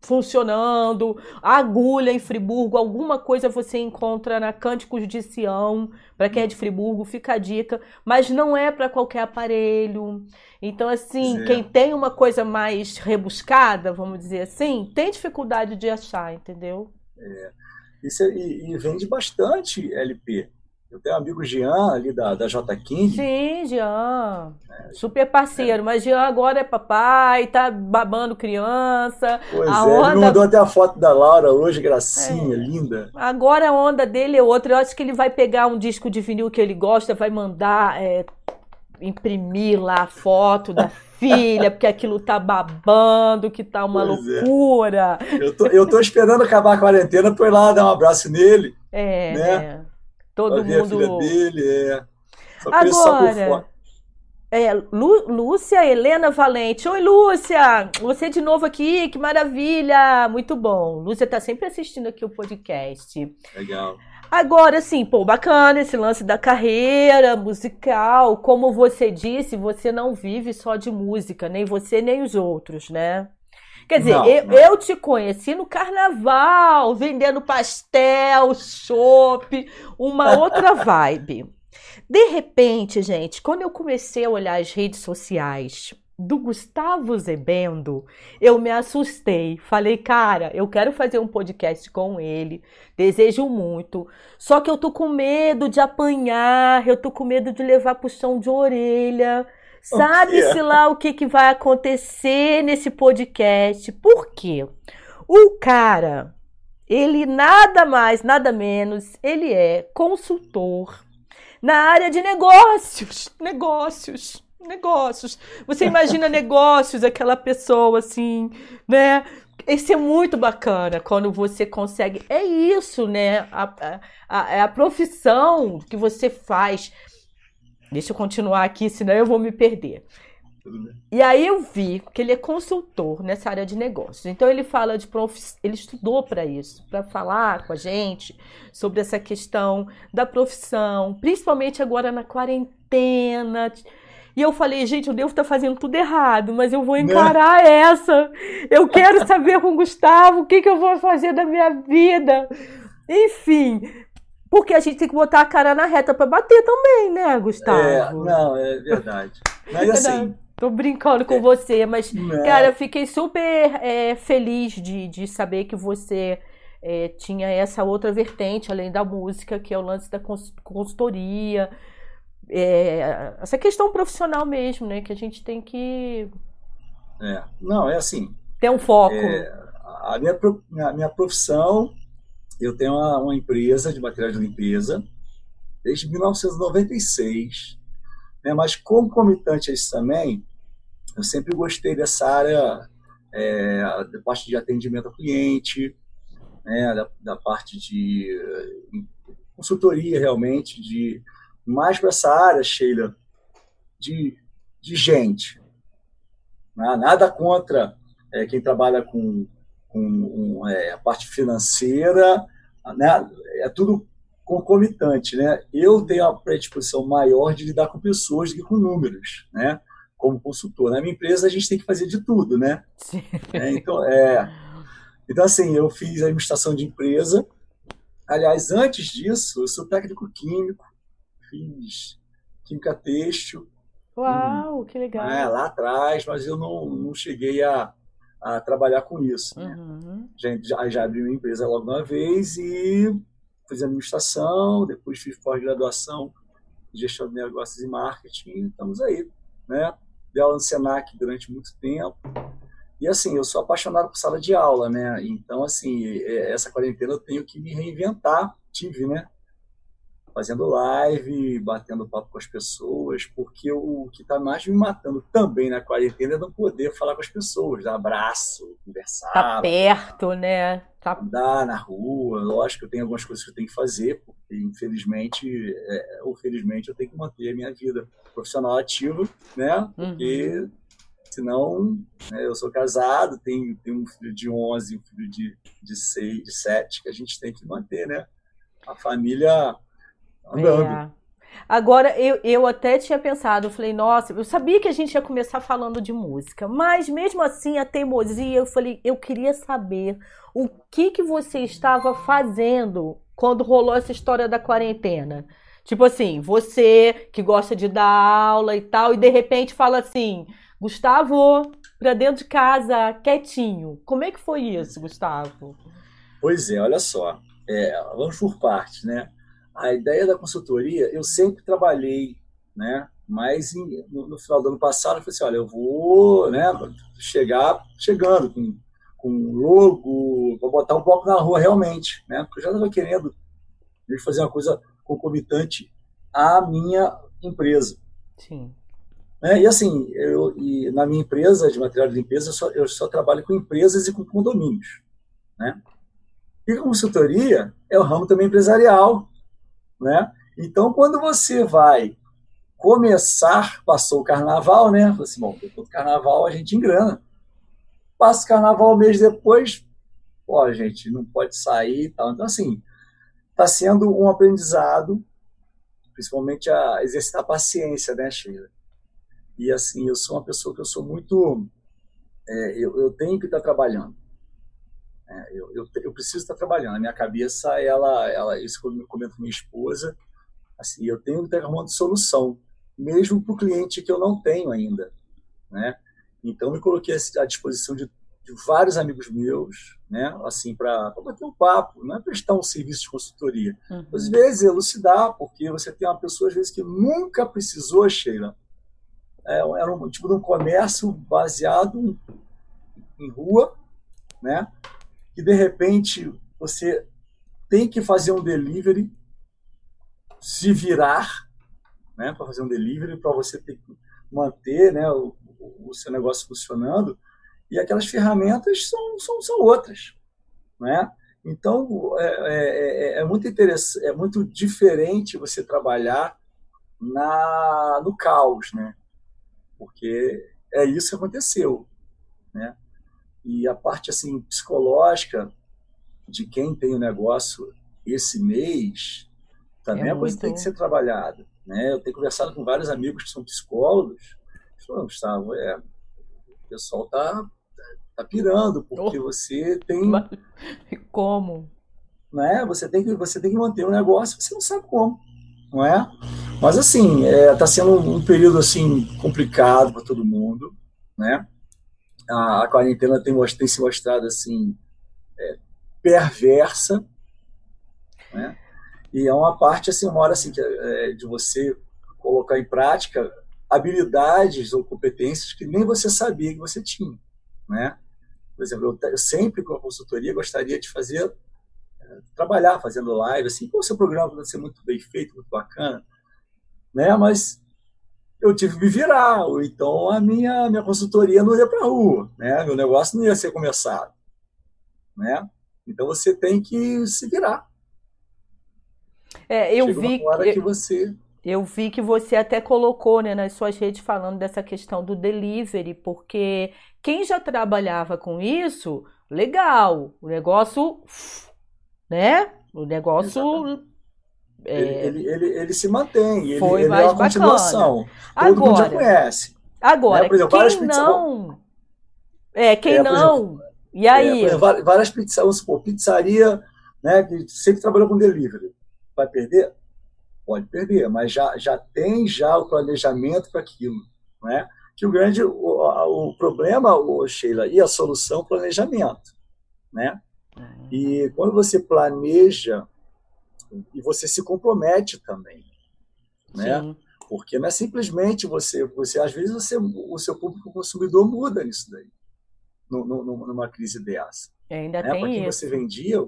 funcionando, agulha em Friburgo, alguma coisa você encontra na Cânticos de Sião, para quem é de Friburgo, fica a dica, mas não é para qualquer aparelho. Então, assim, quem tem uma coisa mais rebuscada, vamos dizer assim, tem dificuldade de achar, entendeu? É. Isso, é, e, e vende bastante LP. Eu tenho um amigo Jean ali da, da J King. Sim, Jean. É, Super parceiro. É. Mas Jean agora é papai, tá babando criança. Pois a é, onda... ele mandou até a foto da Laura hoje, gracinha, é. linda. Agora a onda dele é outra. Eu acho que ele vai pegar um disco de vinil que ele gosta, vai mandar é, imprimir lá a foto da filha, porque aquilo tá babando, que tá uma pois é. loucura. Eu, tô, eu tô esperando acabar a quarentena pra ir lá dar um abraço nele. É, né? Todo mundo. A filha dele, é. Só Agora, é, Lúcia Helena Valente. Oi, Lúcia! Você de novo aqui, que maravilha! Muito bom. Lúcia tá sempre assistindo aqui o podcast. Legal. Agora, sim, pô, bacana esse lance da carreira musical. Como você disse, você não vive só de música, nem você nem os outros, né? Quer dizer, não, eu, não. eu, te conheci no carnaval, vendendo pastel, chopp, uma outra vibe. De repente, gente, quando eu comecei a olhar as redes sociais do Gustavo Zebendo, eu me assustei. Falei, cara, eu quero fazer um podcast com ele, desejo muito. Só que eu tô com medo de apanhar, eu tô com medo de levar puxão de orelha. Sabe-se lá o que, que vai acontecer nesse podcast. Por quê? O cara, ele nada mais, nada menos, ele é consultor na área de negócios. Negócios. Negócios. Você imagina negócios, aquela pessoa assim, né? Esse é muito bacana quando você consegue. É isso, né? A, a, a profissão que você faz Deixa eu continuar aqui, senão eu vou me perder. E aí eu vi que ele é consultor nessa área de negócios. Então ele fala de prof... ele estudou para isso, para falar com a gente sobre essa questão da profissão, principalmente agora na quarentena. E eu falei, gente, eu devo estar fazendo tudo errado, mas eu vou né? encarar Não. essa. Eu quero saber com o Gustavo o que, que eu vou fazer da minha vida. Enfim, porque a gente tem que botar a cara na reta para bater também, né, Gustavo? É, não, é verdade. Mas assim. Tô brincando com é, você, mas, não. cara, fiquei super é, feliz de, de saber que você é, tinha essa outra vertente, além da música, que é o lance da consultoria. É, essa questão profissional mesmo, né? Que a gente tem que. É, não, é assim. Ter um foco. É, a, minha, a minha profissão eu tenho uma, uma empresa de materiais de limpeza desde 1996, né? mas concomitante a isso também, eu sempre gostei dessa área é, da parte de atendimento ao cliente, né? da, da parte de consultoria realmente, de mais para essa área, Sheila, de, de gente. Né? Nada contra é, quem trabalha com com é, a parte financeira, né? é tudo concomitante. Né? Eu tenho a predisposição maior de lidar com pessoas do que com números, né? como consultor. Na minha empresa, a gente tem que fazer de tudo. Né? É, então, é, então, assim, eu fiz administração de empresa. Aliás, antes disso, eu sou técnico químico, fiz química têxtil. Uau, que legal! É, lá atrás, mas eu não, não cheguei a, a trabalhar com isso. Né? Uhum. Já, já abri uma empresa logo uma vez e fiz administração, depois fiz pós-graduação em gestão de negócios e marketing, e estamos aí. Né? Dei aula no Senac durante muito tempo. E assim, eu sou apaixonado por sala de aula, né? Então, assim, é, essa quarentena eu tenho que me reinventar. Tive, né? Fazendo live, batendo papo com as pessoas, porque o que está mais me matando também na quarentena é não poder falar com as pessoas, dar abraço, conversar. Tá perto, né? Tá... Andar na rua, lógico eu tenho algumas coisas que eu tenho que fazer, porque infelizmente, é, ou felizmente, eu tenho que manter a minha vida profissional ativa, né? Porque uhum. senão, né, eu sou casado, tenho, tenho um filho de 11, um filho de, de 6, de 7, que a gente tem que manter, né? A família andando. É. Agora, eu, eu até tinha pensado, eu falei, nossa, eu sabia que a gente ia começar falando de música, mas mesmo assim, a teimosia, eu falei, eu queria saber o que, que você estava fazendo quando rolou essa história da quarentena. Tipo assim, você que gosta de dar aula e tal, e de repente fala assim, Gustavo, pra dentro de casa, quietinho. Como é que foi isso, Gustavo? Pois é, olha só. É, vamos por partes, né? A ideia da consultoria, eu sempre trabalhei, né? Mas em, no, no, final do ano passado, eu falei assim, olha, eu vou né, chegar chegando com, com logo, vou botar um bloco na rua realmente, né? Porque eu já estava querendo fazer uma coisa concomitante à minha empresa. Sim. É, e assim, eu, e na minha empresa de material de limpeza, eu só, eu só trabalho com empresas e com condomínios. Né? E a consultoria é o ramo também empresarial, né? Então, quando você vai começar, passou o carnaval, né? Assim, bom, depois do carnaval a gente engrana. Passa o carnaval um mês depois, pô, gente, não pode sair e tal. Então, assim, está sendo um aprendizado, principalmente a exercitar paciência, né, Sheila? E, assim, eu sou uma pessoa que eu sou muito... É, eu, eu tenho que estar trabalhando. É, eu, eu, eu, preciso estar trabalhando. A minha cabeça, ela, ela isso que eu comento com minha esposa, assim, eu tenho que ter uma solução, mesmo para o cliente que eu não tenho ainda, né? Então, me coloquei à disposição de, de vários amigos meus, né? Assim, para bater um papo, não é prestar um serviço de consultoria. Uhum. Às vezes, elucidar, porque você tem uma pessoa, às vezes, que nunca precisou, Sheila. É, era um tipo de um comércio baseado em, em rua, né? Que de repente você tem que fazer um delivery, se virar, né, para fazer um delivery, para você ter que manter, né, o, o, seu negócio funcionando. E aquelas ferramentas são, são, são outras, né? Então é, é, é, é muito interessante, é muito diferente você trabalhar na no caos, né? Porque é isso que aconteceu, né? E a parte assim psicológica de quem tem o negócio esse mês também é, é coisa que tem que ser trabalhada, né? Eu tenho conversado com vários amigos que são psicólogos, falam, Gustavo, é, o pessoal tá tá pirando porque oh. você tem como, né? Você tem que você tem que manter o negócio, você não sabe como, não é? Mas assim, está é, tá sendo um, período assim complicado para todo mundo, né? A, a quarentena tem, tem, se mostrado assim é, perversa, né? E é uma parte assim, uma hora assim que, é, de você colocar em prática habilidades ou competências que nem você sabia que você tinha, né? Por exemplo, eu, eu sempre com a consultoria gostaria de fazer é, trabalhar fazendo live assim, o seu programa vai ser muito bem feito, muito bacana né? Mas eu tive que me virar, ou então a minha, minha consultoria não ia para a rua, né? Meu negócio não ia ser começado, né? Então você tem que se virar. É, eu Chega vi eu, que você eu vi que você até colocou né, nas suas redes falando dessa questão do delivery, porque quem já trabalhava com isso, legal, o negócio, né? O negócio Exatamente. É... Ele, ele, ele, se mantém, ele, Foi ele mais é uma bacana. continuação. Todo agora, mundo já conhece. Agora, né? exemplo, quem não... É, quem é, não... Exemplo, e aí? É, exemplo, várias pizzarias, supor, pizzaria né, que sempre trabalhou com delivery. Vai perder? Pode perder, mas já, já tem já o planejamento para aquilo. Né? Que o grande o, o problema, o Sheila, e a solução, planejamento. Né? Uhum. E quando você planeja e você se compromete também, né? Sim. Porque não é simplesmente você, você às vezes você, o seu público consumidor muda nisso daí, no, no, numa crise dessa. E ainda né? tem Para quem você vendia,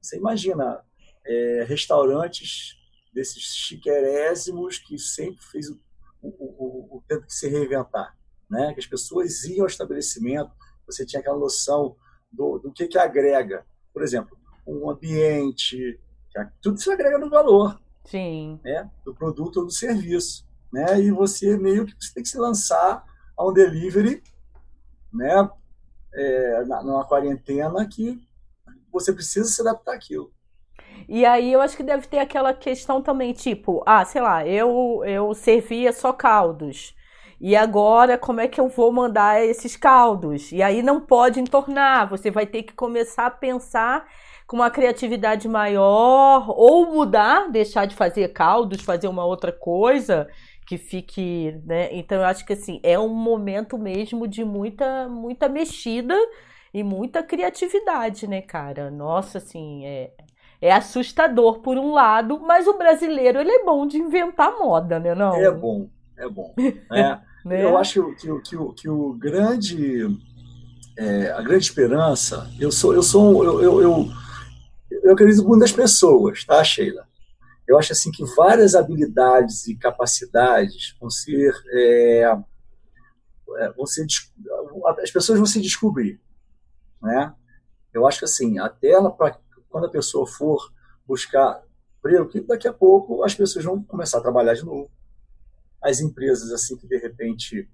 você imagina é, restaurantes desses chiquerésimos que sempre fez o, o, o, o tempo que se reinventar, né? Que as pessoas iam ao estabelecimento, você tinha aquela noção do, do que que agrega, por exemplo, um ambiente, tudo isso agrega no valor. Sim. Né, do produto ou do serviço. Né? E você meio que você tem que se lançar a um delivery né, é, numa quarentena que você precisa se adaptar àquilo. E aí eu acho que deve ter aquela questão também, tipo, ah, sei lá, eu, eu servia só caldos. E agora, como é que eu vou mandar esses caldos? E aí não pode entornar, você vai ter que começar a pensar com uma criatividade maior, ou mudar, deixar de fazer caldos, fazer uma outra coisa que fique, né? Então eu acho que assim, é um momento mesmo de muita muita mexida e muita criatividade, né, cara? Nossa, assim, é é assustador por um lado, mas o brasileiro ele é bom de inventar moda, né, não? É bom, é bom. É, né? Eu acho que, que, que, que o grande é, a grande esperança, eu sou eu sou eu, eu, eu eu acredito muito nas pessoas, tá, Sheila? Eu acho assim que várias habilidades e capacidades vão ser, é, é vão ser as pessoas vão se descobrir, né? Eu acho que assim, até ela, pra, quando a pessoa for buscar emprego, que daqui a pouco as pessoas vão começar a trabalhar de novo. As empresas assim que de repente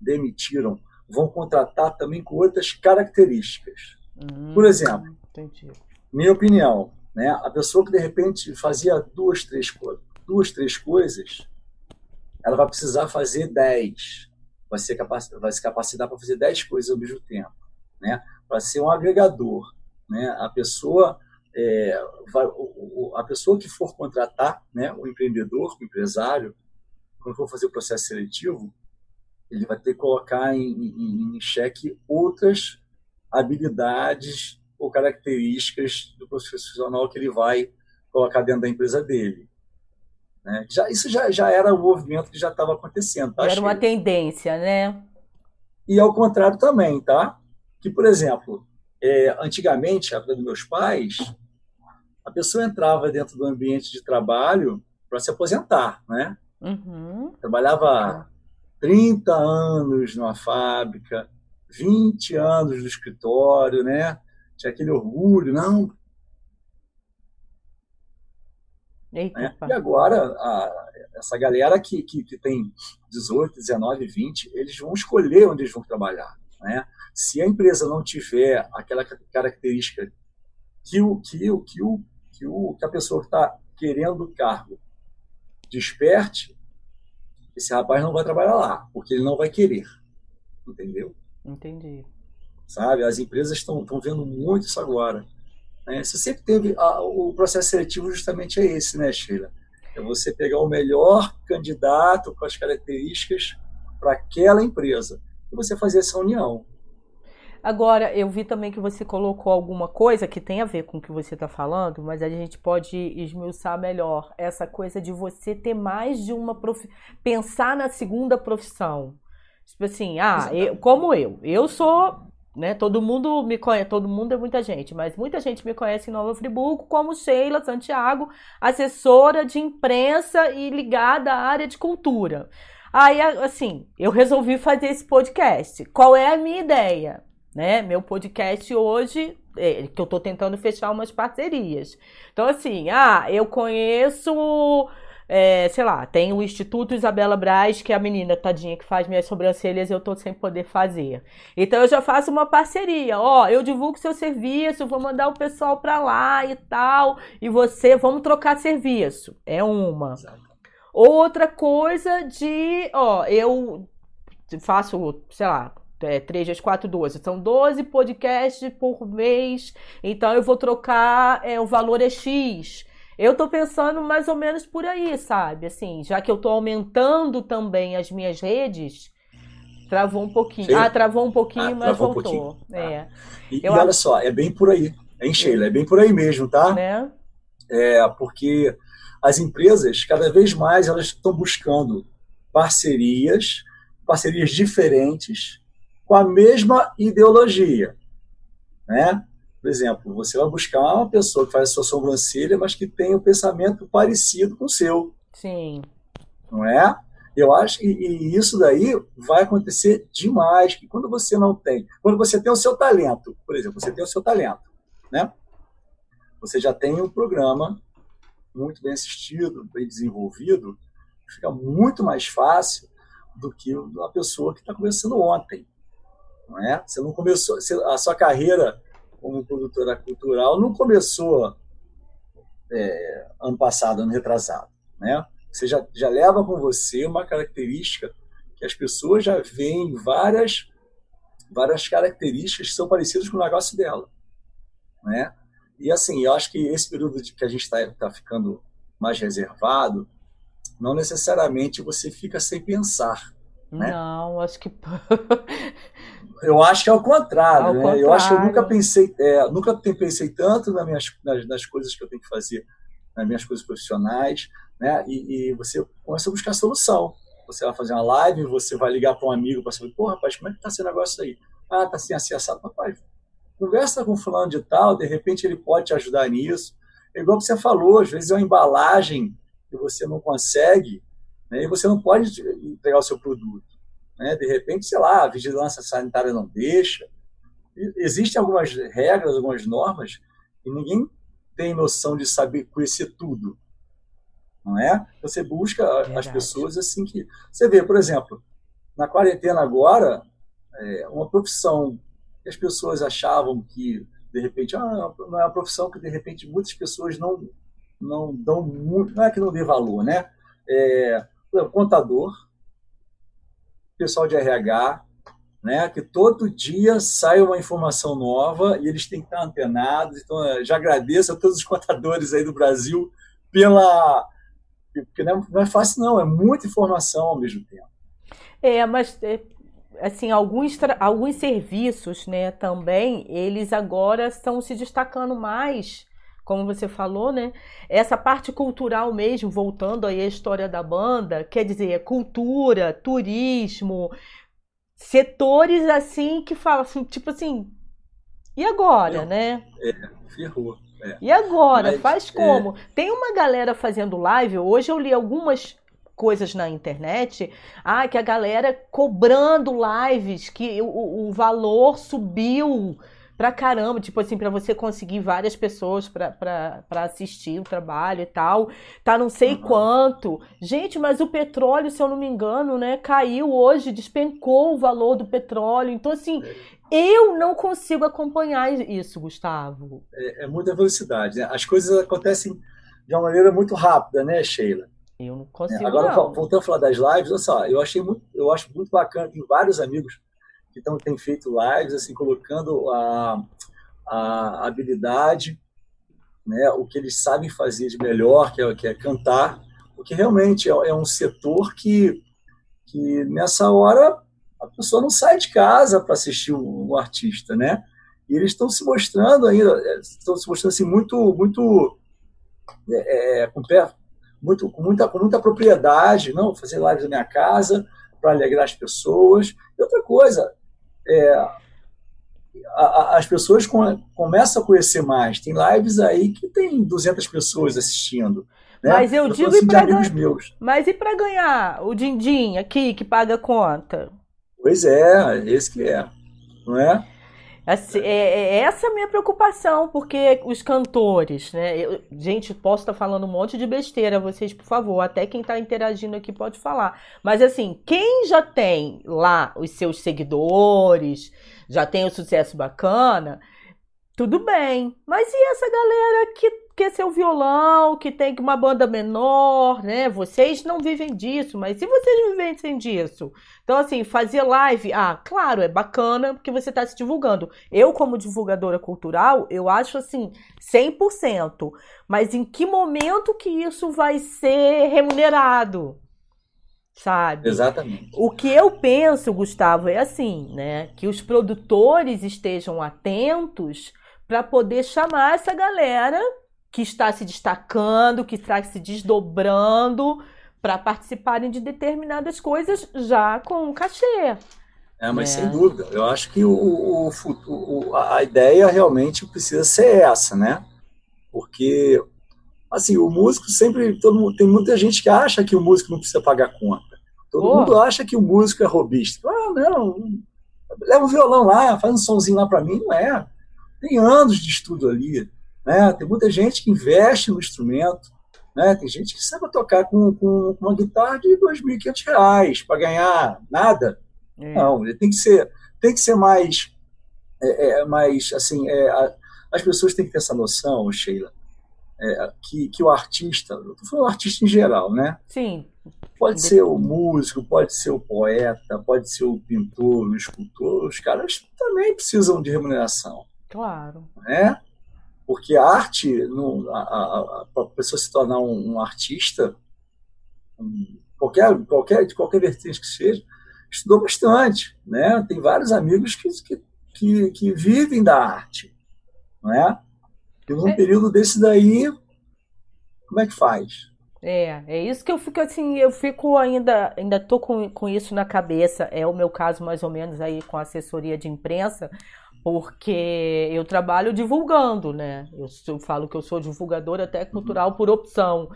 demitiram vão contratar também com outras características. Hum, Por exemplo, entendi minha opinião, né? A pessoa que de repente fazia duas, três, duas, três coisas, ela vai precisar fazer dez, vai ser capaz, vai se capacitar para fazer dez coisas ao mesmo tempo, né? Para ser um agregador, né? A pessoa é, vai, a pessoa que for contratar, né? O empreendedor, o empresário, quando for fazer o processo seletivo, ele vai ter que colocar em, em, em xeque outras habilidades ou características do profissional que ele vai colocar dentro da empresa dele. Né? Já, isso já, já era um movimento que já estava acontecendo. Tá? Era uma tendência, né? E ao contrário também, tá? Que, por exemplo, é, antigamente, a época dos meus pais, a pessoa entrava dentro do ambiente de trabalho para se aposentar, né? Uhum. Trabalhava 30 anos numa fábrica, 20 anos no escritório, né? Tinha aquele orgulho, não. Né? E agora, a, essa galera que, que, que, tem 18, 19, 20, eles vão escolher onde eles vão trabalhar. Né? Se a empresa não tiver aquela característica que, o, que, o, que, o, que, o, que a pessoa está querendo o cargo desperte, esse rapaz não vai trabalhar lá, porque ele não vai querer. Entendeu? Entendi. Sabe? As empresas estão vendo muito isso agora. Né? Você sempre teve. A, o processo seletivo justamente é esse, né, Sheila? É você pegar o melhor candidato com as características para aquela empresa e você fazer essa união. Agora, eu vi também que você colocou alguma coisa que tem a ver com o que você está falando, mas a gente pode esmiuçar melhor essa coisa de você ter mais de uma prof... pensar na segunda profissão. Tipo assim, ah, eu, como eu, eu sou, né? Todo mundo me conhece, todo mundo é muita gente, mas muita gente me conhece em Nova Friburgo como Sheila Santiago, assessora de imprensa e ligada à área de cultura. Aí, assim, eu resolvi fazer esse podcast. Qual é a minha ideia? né? Meu podcast hoje, é, que eu estou tentando fechar umas parcerias. Então, assim, ah, eu conheço, é, sei lá, tem o Instituto Isabela Braz, que é a menina tadinha que faz minhas sobrancelhas eu tô sem poder fazer. Então, eu já faço uma parceria. Ó, eu divulgo seu serviço, vou mandar o pessoal para lá e tal, e você, vamos trocar serviço. É uma. Outra coisa de, ó, eu faço, sei lá, é, 3 vezes 4, 12. São 12 podcasts por mês. Então eu vou trocar, é, o valor é X. Eu tô pensando mais ou menos por aí, sabe? Assim, já que eu tô aumentando também as minhas redes, travou um pouquinho. Sim. Ah, travou um pouquinho, ah, mas voltou. Um é. E, eu... e, olha só, é bem por aí, hein, Sheila? É bem por aí mesmo, tá? Né? É, porque as empresas, cada vez mais, elas estão buscando parcerias, parcerias diferentes, com a mesma ideologia. Né? Por exemplo, você vai buscar uma pessoa que faz a sua sobrancelha, mas que tem um pensamento parecido com o seu. Sim. Não é? Eu acho que e isso daí vai acontecer demais, que quando você não tem, quando você tem o seu talento, por exemplo, você tem o seu talento, né? Você já tem um programa muito bem assistido, bem desenvolvido, fica muito mais fácil do que uma pessoa que está começando ontem não é? Você não começou, a sua carreira como produtora cultural não começou é, ano passado, ano retrasado, né? Você já, já leva com você uma característica que as pessoas já veem várias várias características que são parecidas com o negócio dela, né? E assim, eu acho que esse período de que a gente está tá ficando mais reservado, não necessariamente você fica sem pensar. Né? Não, acho que Eu acho que é o contrário, Ao né? Contrário. Eu acho que eu nunca pensei, é, nunca pensei tanto nas, minhas, nas, nas, coisas que eu tenho que fazer, nas minhas coisas profissionais, né? E, e você começa a buscar solução. Você vai fazer uma live, você vai ligar para um amigo para saber, pô, rapaz, como é que tá esse negócio aí? Ah, tá assim, assim, assado. Rapaz, conversa com fulano de tal, de repente ele pode te ajudar nisso. É igual que você falou, às vezes é uma embalagem que você não consegue, né? e você não pode entregar o seu produto. Né? De repente, sei lá, a vigilância sanitária não deixa. Existem algumas regras, algumas normas, e ninguém tem noção de saber conhecer tudo. Não é? Você busca Verdade. as pessoas assim que. Você vê, por exemplo, na quarentena agora, é uma profissão que as pessoas achavam que, de repente, ah, não é uma profissão que, de repente, muitas pessoas não, não dão muito. Não é que não dê valor, né? É, contador, pessoal de RH, né, que todo dia sai uma informação nova e eles têm que estar antenados. Então, já agradeço a todos os contadores aí do Brasil pela. Porque não é, é fácil, não, é muita informação ao mesmo tempo. É, mas é, assim, alguns, alguns serviços, né, também, eles agora estão se destacando mais como você falou, né? Essa parte cultural mesmo, voltando aí à história da banda, quer dizer, cultura, turismo, setores assim que falam, assim, tipo assim, e agora, é, né? É, ferrou. É. E agora? Mas, Faz é. como? Tem uma galera fazendo live, hoje eu li algumas coisas na internet, ah, que a galera cobrando lives, que o, o valor subiu pra caramba, tipo assim, para você conseguir várias pessoas para assistir o trabalho e tal. Tá não sei uhum. quanto. Gente, mas o petróleo, se eu não me engano, né, caiu hoje, despencou o valor do petróleo. Então, assim, eu não consigo acompanhar isso, Gustavo. É, é muita velocidade, né? As coisas acontecem de uma maneira muito rápida, né, Sheila? Eu não consigo. Agora, não. voltando a falar das lives, olha só, eu achei muito, eu acho muito bacana, tem vários amigos que tão, têm feito lives, assim, colocando a, a habilidade, né, o que eles sabem fazer de melhor, que é, que é cantar, porque realmente é, é um setor que, que nessa hora a pessoa não sai de casa para assistir um, um, artista, né? E eles estão se mostrando ainda, é, estão se mostrando assim muito, muito, é, é, com, pé, muito, com muita, com muita propriedade, não fazer lives na minha casa para alegrar as pessoas. E outra coisa, é, a, a, as pessoas com, começam a conhecer mais. Tem lives aí que tem 200 pessoas assistindo. Né? Mas eu, eu digo assim, para ganhar. Meus. Mas e para ganhar o din-din aqui que paga a conta? Pois é, esse que é, não é? Assim, é, é essa a minha preocupação, porque os cantores, né? Eu, gente, posso estar falando um monte de besteira, vocês, por favor, até quem está interagindo aqui pode falar. Mas assim, quem já tem lá os seus seguidores, já tem o um sucesso bacana, tudo bem. Mas e essa galera que quer ser o violão, que tem uma banda menor, né? Vocês não vivem disso, mas se vocês vivessem disso? Então, assim, fazer live, ah, claro, é bacana porque você está se divulgando. Eu, como divulgadora cultural, eu acho assim, 100%. Mas em que momento que isso vai ser remunerado? sabe? Exatamente. O que eu penso, Gustavo, é assim, né? Que os produtores estejam atentos para poder chamar essa galera que está se destacando, que está se desdobrando para participarem de determinadas coisas já com um cachê. É, mas é. sem dúvida. Eu acho que o, o, o, a ideia realmente precisa ser essa, né? Porque, assim, o músico sempre. Todo mundo, tem muita gente que acha que o músico não precisa pagar conta. Todo oh. mundo acha que o músico é robista. Ah, não. Leva um violão lá, faz um sonzinho lá para mim. Não é. Tem anos de estudo ali. Né? Tem muita gente que investe no instrumento. Né? Tem gente que sabe tocar com, com uma guitarra de R$ 2.500 para ganhar nada. É. Não, ele tem que ser, tem que ser mais, é, é, mais assim, é, a, as pessoas têm que ter essa noção, Sheila, é, que, que o artista, eu estou falando artista em geral, né? Sim. Pode ser o músico, pode ser o poeta, pode ser o pintor, o escultor, os caras também precisam de remuneração. Claro. Né? Porque a arte, para a pessoa se tornar um, um artista, um, qualquer, qualquer, de qualquer vertente que seja, estudou bastante. Né? Tem vários amigos que, que, que, que vivem da arte. Não é? E num é. período desse daí, como é que faz? É, é isso que eu fico assim, eu fico ainda, ainda tô com, com isso na cabeça, é o meu caso mais ou menos aí com assessoria de imprensa, porque eu trabalho divulgando, né? Eu, eu, falo que eu sou divulgadora até cultural por opção.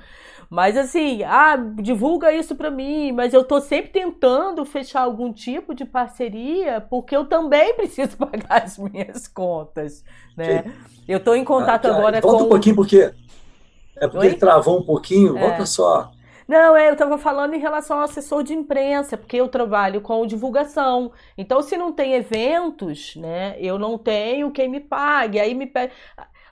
Mas assim, ah, divulga isso para mim, mas eu tô sempre tentando fechar algum tipo de parceria, porque eu também preciso pagar as minhas contas, né? Eu tô em contato ah, agora volta com Volta um pouquinho porque é porque Oi? ele travou um pouquinho, é. volta só. Não, é, eu estava falando em relação ao assessor de imprensa, porque eu trabalho com divulgação. Então, se não tem eventos, né, eu não tenho quem me pague. Aí me.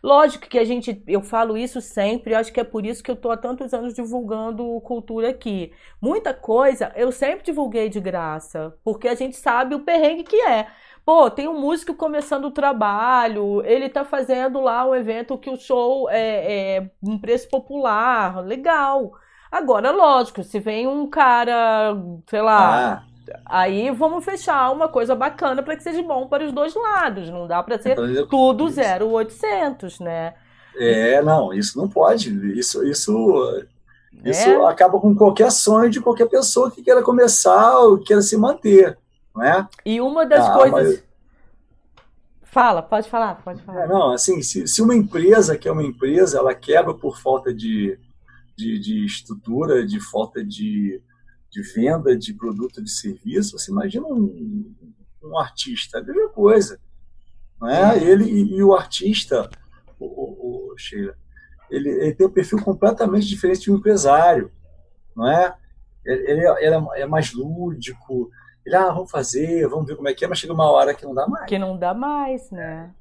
Lógico que a gente, eu falo isso sempre, acho que é por isso que eu estou há tantos anos divulgando cultura aqui. Muita coisa eu sempre divulguei de graça, porque a gente sabe o perrengue que é. Pô, tem um músico começando o trabalho, ele tá fazendo lá um evento que o show é, é um preço popular, legal. Agora, lógico, se vem um cara, sei lá, ah. aí vamos fechar uma coisa bacana para que seja bom para os dois lados. Não dá para ser então, tudo 0800, né? É, não, isso não pode. Isso, isso, é? isso acaba com qualquer sonho de qualquer pessoa que queira começar ou queira se manter, não é? E uma das ah, coisas. Mas... Fala, pode falar, pode falar. É, não, assim, se, se uma empresa que é uma empresa, ela quebra por falta de, de, de estrutura, de falta de, de venda de produto, de serviço. Você imagina um, um artista, a mesma coisa. Não é? Ele e, e o artista, o, o, o Sheila, ele, ele, tem um perfil completamente diferente de um empresário, não é? Ele, ele, ele é, é mais lúdico, ele, ah, vamos fazer, vamos ver como é que é, mas chega uma hora que não dá mais. Que não dá mais, né?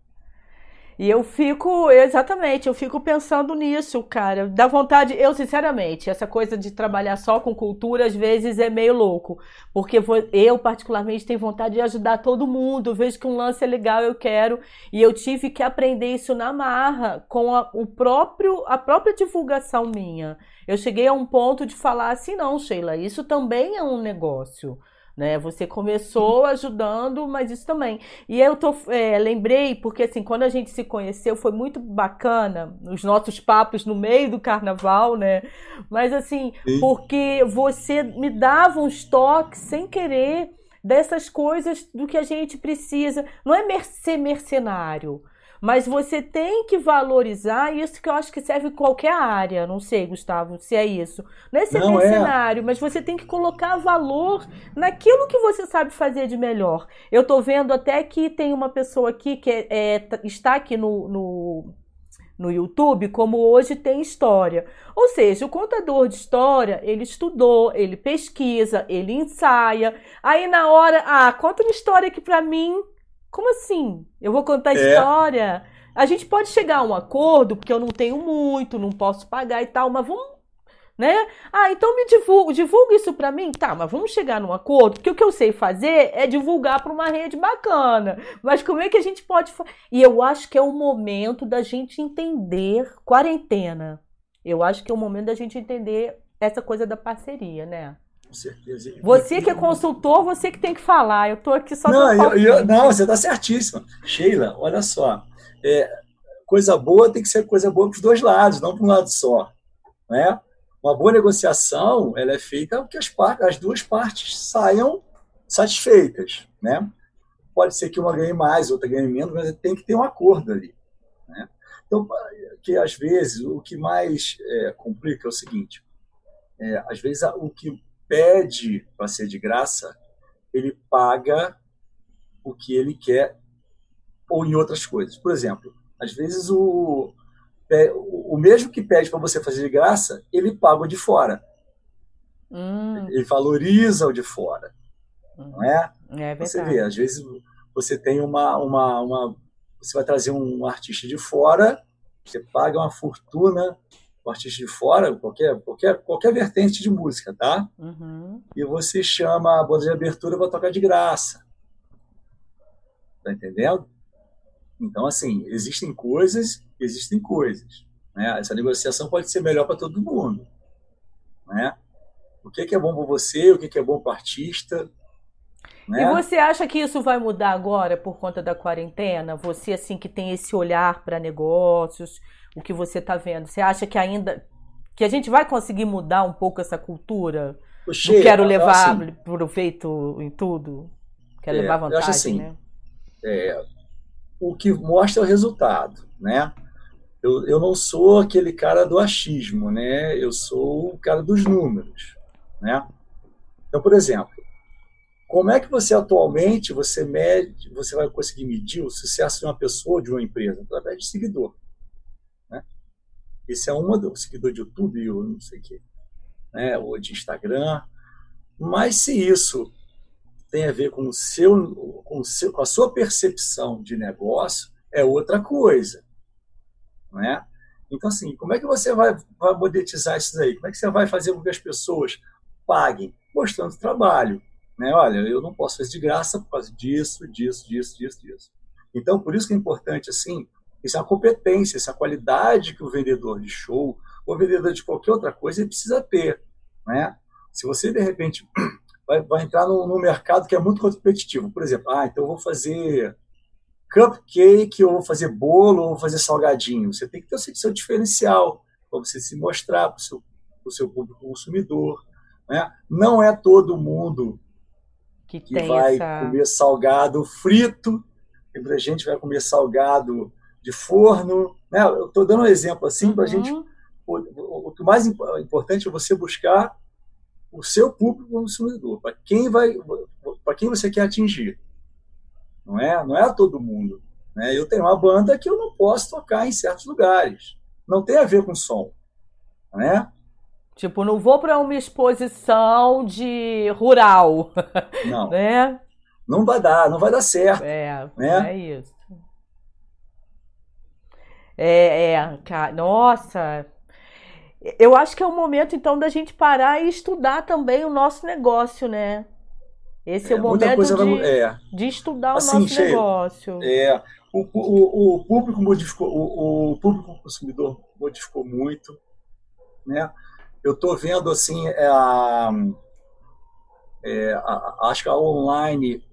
E eu fico, exatamente, eu fico pensando nisso, cara. Dá vontade, eu sinceramente, essa coisa de trabalhar só com cultura às vezes é meio louco, porque eu particularmente tenho vontade de ajudar todo mundo. vejo que um lance é legal, eu quero, e eu tive que aprender isso na marra com a, o próprio a própria divulgação minha. Eu cheguei a um ponto de falar assim, não, Sheila, isso também é um negócio né? Você começou ajudando, mas isso também. E eu tô, é, lembrei, porque assim, quando a gente se conheceu, foi muito bacana os nossos papos no meio do carnaval, né? Mas assim, Sim. porque você me dava uns toques sem querer dessas coisas do que a gente precisa. Não é ser mercenário, mas você tem que valorizar isso que eu acho que serve em qualquer área. Não sei, Gustavo, se é isso. Não é ser não é. mercenário, é. mas você tem que colocar valor naquilo que você sabe fazer de melhor. Eu estou vendo até que tem uma pessoa aqui que é, é, está aqui no, no no YouTube, como hoje tem história. Ou seja, o contador de história, ele estudou, ele pesquisa, ele ensaia. Aí na hora, ah, conta uma história aqui para mim. Como assim? Eu vou contar é. história? A gente pode chegar a um acordo, porque eu não tenho muito, não posso pagar e tal, mas vamos né? Ah, então me divulga, divulga isso para mim, tá? Mas vamos chegar num acordo, porque o que eu sei fazer é divulgar para uma rede bacana. Mas como é que a gente pode? E eu acho que é o momento da gente entender quarentena. Eu acho que é o momento da gente entender essa coisa da parceria, né? Com certeza. Você que é consultor, você que tem que falar. Eu estou aqui só não, eu, eu, não, você está certíssima. Sheila, olha só. É, coisa boa tem que ser coisa boa para os dois lados, não para um lado só. Né? Uma boa negociação ela é feita que as, partes, as duas partes saiam satisfeitas. Né? Pode ser que uma ganhe mais, outra ganhe menos, mas tem que ter um acordo ali. Né? Então, que às vezes o que mais é, complica é o seguinte: é, às vezes o que pede para ser de graça, ele paga o que ele quer ou em outras coisas. Por exemplo, às vezes o, o mesmo que pede para você fazer de graça, ele paga o de fora. Hum. Ele valoriza o de fora. Hum. Não é? é você vê, às vezes você tem uma, uma, uma. Você vai trazer um artista de fora, você paga uma fortuna o artista de fora, qualquer, qualquer, qualquer vertente de música, tá? Uhum. E você chama a banda de abertura para tocar de graça. Tá entendendo? Então, assim, existem coisas, existem coisas. Né? Essa negociação pode ser melhor para todo mundo. Né? O que, que é bom para você, o que, que é bom para o artista. Né? E você acha que isso vai mudar agora por conta da quarentena? Você, assim, que tem esse olhar para negócios, o que você está vendo? Você acha que ainda que a gente vai conseguir mudar um pouco essa cultura? Não quero levar assim, proveito em tudo, quero é, levar vantagem, assim, né? É, o que mostra é o resultado, né? Eu, eu não sou aquele cara do achismo, né? Eu sou o cara dos números, né? Então, por exemplo, como é que você atualmente você mede, você vai conseguir medir o sucesso de uma pessoa ou de uma empresa através de seguidor? Esse é uma do seguidor de YouTube ou não sei o quê, né? ou de Instagram. Mas se isso tem a ver com, o seu, com, o seu, com a sua percepção de negócio, é outra coisa. Não é? Então, assim, como é que você vai, vai monetizar isso daí? Como é que você vai fazer com que as pessoas paguem? Mostrando trabalho. Né? Olha, eu não posso fazer de graça por causa disso, disso, disso, disso, disso. Então, por isso que é importante, assim, isso é uma competência, essa qualidade que o vendedor de show, ou vendedor de qualquer outra coisa, ele precisa ter. Né? Se você, de repente, vai, vai entrar num, num, mercado que é muito competitivo, por exemplo, ah, então eu vou fazer cupcake, ou vou fazer bolo, ou vou fazer salgadinho. Você tem que ter o seu, seu diferencial para você se mostrar para o seu, seu público consumidor. Né? Não é todo mundo que, que vai essa... comer salgado frito, tem muita gente vai comer salgado de forno. Né? Eu estou dando um exemplo assim uhum. para a gente. O, o, que mais importante é você buscar o seu público consumidor, para quem vai, para quem você quer atingir. Não é, não é a todo mundo. Né? Eu tenho uma banda que eu não posso tocar em certos lugares. Não tem a ver com som. Né? Tipo, não vou para uma exposição de rural. Não. né? Não vai dar, não vai dar certo. É, né? é isso. É, é, cara, nossa. Eu acho que é o momento, então, da gente parar e estudar também o nosso negócio, né? Esse é, é o momento de, é. de estudar assim, o nosso cheio, negócio. É, o, o, o público modificou, o, o público consumidor modificou muito, né? Eu estou vendo assim, é, é, a, acho que a online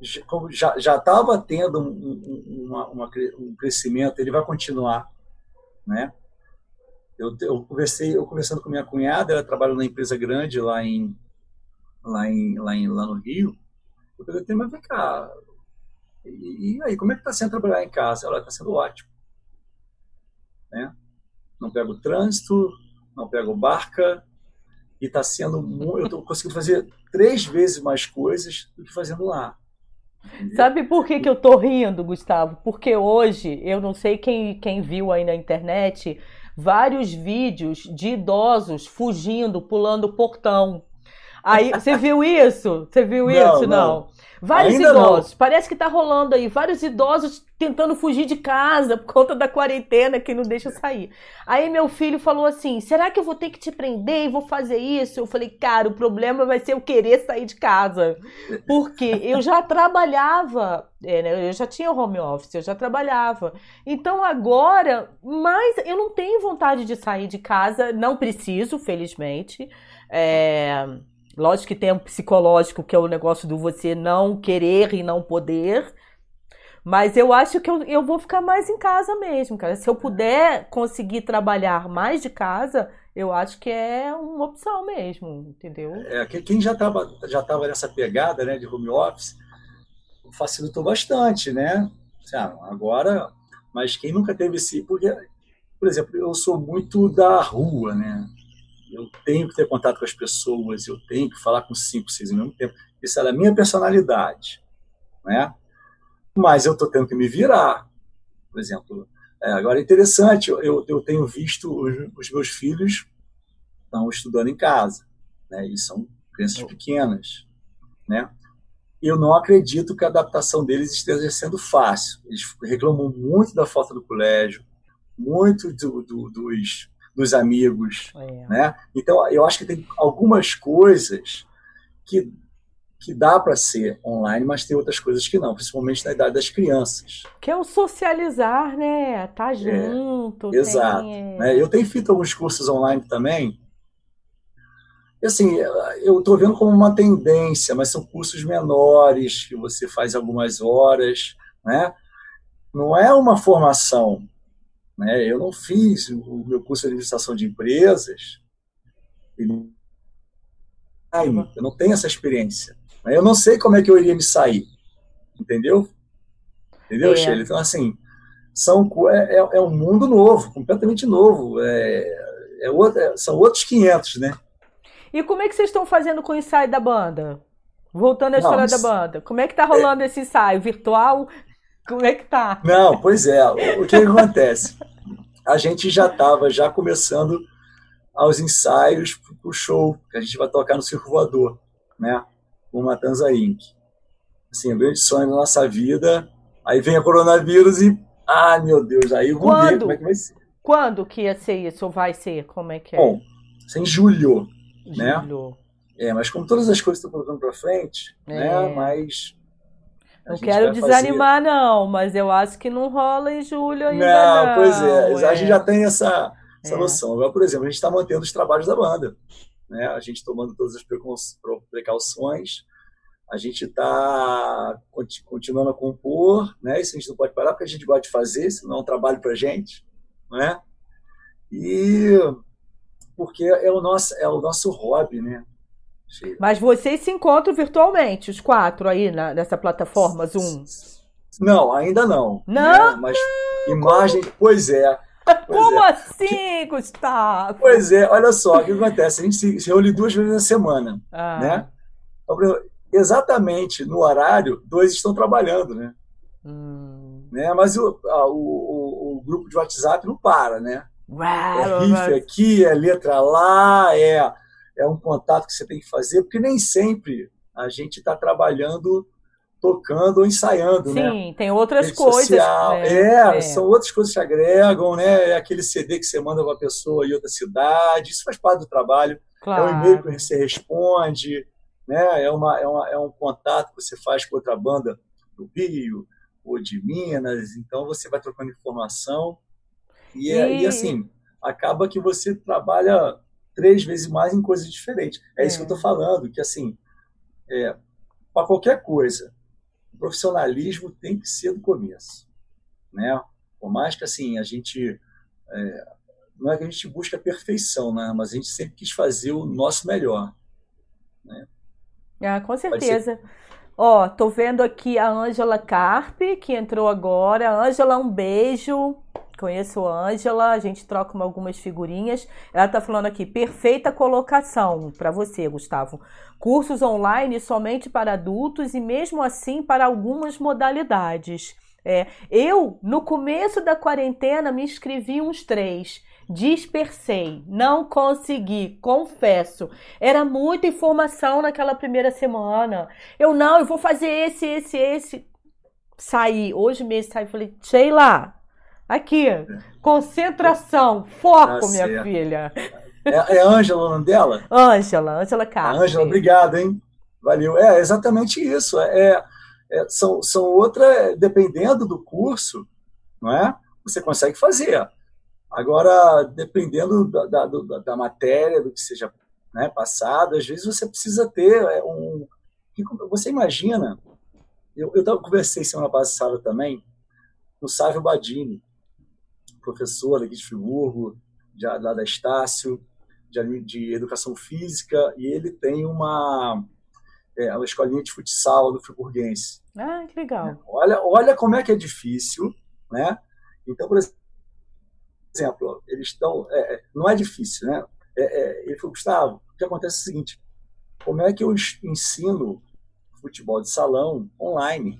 já estava tendo um, uma, uma, um crescimento, ele vai continuar, né? Eu, eu conversei, eu conversando com minha cunhada, ela trabalha numa empresa grande lá em lá em lá, em, lá no Rio. Eu perguntei, mas vem cá, e, e aí, como é que está sendo trabalhar em casa? Ela está sendo ótimo, né? Não pego trânsito, não pego barca, e está sendo eu estou conseguindo fazer três vezes mais coisas do que fazendo lá. Sabe por que, que eu tô rindo, Gustavo? Porque hoje, eu não sei quem, quem viu aí na internet, vários vídeos de idosos fugindo, pulando o portão. Aí, você viu isso? Você viu não, isso? Não. não. Vários Ainda idosos. Não. Parece que tá rolando aí. Vários idosos tentando fugir de casa por conta da quarentena que não deixa sair. Aí meu filho falou assim: será que eu vou ter que te prender e vou fazer isso? Eu falei, cara, o problema vai ser eu querer sair de casa. Porque eu já trabalhava, é, né, eu já tinha home office, eu já trabalhava. Então agora, mas eu não tenho vontade de sair de casa, não preciso, felizmente. É Lógico que tem um psicológico, que é o negócio do você não querer e não poder. Mas eu acho que eu, eu vou ficar mais em casa mesmo, cara. Se eu puder conseguir trabalhar mais de casa, eu acho que é uma opção mesmo, entendeu? É, quem já estava já tava nessa pegada né, de home office facilitou bastante, né? Agora, mas quem nunca teve esse. Porque, por exemplo, eu sou muito da rua, né? Eu tenho que ter contato com as pessoas, eu tenho que falar com cinco, seis ao mesmo tempo. Isso era a minha personalidade, né? Mas eu estou tendo que me virar, por exemplo. É, agora é interessante, eu, eu tenho visto os, os meus filhos estão estudando em casa, né? E são crianças pequenas, né? Eu não acredito que a adaptação deles esteja sendo fácil. Eles reclamam muito da falta do colégio, muito do, do, dos dos amigos, é. né? Então, eu acho que tem algumas coisas que que dá para ser online, mas tem outras coisas que não, principalmente na idade das crianças. Que é o socializar, né? Tá é, junto. É, exato. Tem... Né? Eu tenho feito alguns cursos online também. Assim, eu estou vendo como uma tendência, mas são cursos menores, que você faz algumas horas, né? Não é uma formação, né? Eu não fiz o meu curso de administração de empresas. Eu não tenho essa experiência. Né? Eu não sei como é que eu iria me sair. Entendeu? Entendeu, é. Sheila? Então, assim, são, é, é, é um mundo novo, completamente novo. É, é outro, é, são outros 500, né? E como é que vocês estão fazendo com o ensaio da banda? Voltando à história da banda. Como é que tá rolando é... esse ensaio? Virtual? Como é que tá? Não, pois é. O, o que acontece? A gente já estava já começando aos ensaios para o show que a gente vai tocar no Circo Voador, né? Com Matanza Inc. Assim, um grande sonho da nossa vida. Aí vem o coronavírus e, ah, meu Deus, aí Quando? ver como é que vai ser. Quando que ia ser isso? Ou vai ser? Como é que é? Bom, isso é em julho, né? julho. né? É, mas como todas as coisas estão colocando para frente, né? é. né? Mas não quero desanimar, fazer... não, mas eu acho que não rola em julho ainda. Não, não pois é, é, a gente já tem essa, essa é. noção. Agora, por exemplo, a gente está mantendo os trabalhos da banda, né? a gente tomando todas as precauções, a gente está continuando a compor, né? isso a gente não pode parar porque a gente gosta de fazer, senão é um trabalho para a gente. Né? E porque é o nosso, é o nosso hobby, né? Mas vocês se encontram virtualmente, os quatro aí na, nessa plataforma Zoom? Não, ainda não. Não? Né? Mas imagem, como... pois é. Pois como é. assim, Gustavo? Pois é, olha só, o que acontece? A gente se, reúne duas vezes na semana, ah. né? Então, exatamente no horário, dois estão trabalhando, né? Hum. né? Mas o, a, o, o, grupo de WhatsApp não para, né? é riff aqui, é letra lá, é, é um contato que você tem que fazer, porque nem sempre a gente está trabalhando tocando ou ensaiando, Sim, né? Sim, tem outras Rede coisas. Social, né? é, é, são outras coisas que agregam, né? É aquele CD que você manda para uma pessoa em outra cidade, isso faz parte do trabalho. Claro. É um e-mail que você responde, né? É, uma, é, uma, é um contato que você faz com outra banda do Rio ou de Minas, então você vai trocando informação e, é, e... e assim, acaba que você trabalha três vezes mais em coisas diferentes. É, é. isso que eu estou falando, que assim, é, para qualquer coisa, o profissionalismo tem que ser do começo, né? Por mais que assim a gente é, não é que a gente busca a perfeição, né? Mas a gente sempre quis fazer o nosso melhor, né? Ah, com certeza. Ó, tô vendo aqui a Ângela Carpe, que entrou agora. Ângela, um beijo. Conheço a Ângela, a gente troca algumas figurinhas. Ela tá falando aqui, perfeita colocação para você, Gustavo. Cursos online somente para adultos e mesmo assim para algumas modalidades. É, eu, no começo da quarentena, me inscrevi uns três. Dispersei, não consegui, confesso. Era muita informação naquela primeira semana. Eu não, eu vou fazer esse, esse, esse. Saí, hoje mesmo saí, falei, Sheila, aqui, concentração, foco, tá minha filha. É, é Ângela o nome dela? Ângela, Ângela Carlos. Ângela, obrigado, hein? Valeu. É exatamente isso. É, é, são, são outra, dependendo do curso, não é? Você consegue fazer. Agora, dependendo da, da, da matéria, do que seja né, passado, às vezes você precisa ter é, um. Você imagina, eu, eu conversei semana passada também com o Sávio Badini, professor aqui de Friburgo, de, lá da Estácio, de, de Educação Física, e ele tem uma, é, uma escolinha de futsal do Friburguense. Ah, que legal. Olha, olha como é que é difícil, né? Então, por exemplo, exemplo, eles estão. É, é, não é difícil, né? É, é, ele falou, Gustavo, o que acontece é o seguinte: como é que eu ensino futebol de salão online?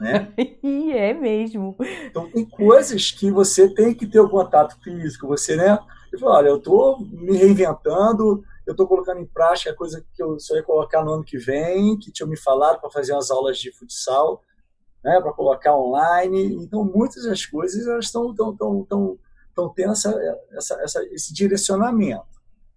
Né? e é mesmo. Então tem coisas que você tem que ter o contato físico, você, né? Eu falo, olha, eu estou me reinventando, eu estou colocando em prática a coisa que eu só ia colocar no ano que vem, que tinham me falado para fazer umas aulas de futsal, né, para colocar online. Então, muitas das coisas elas estão tão, tão, tão, estão tendo essa, essa, essa, esse direcionamento.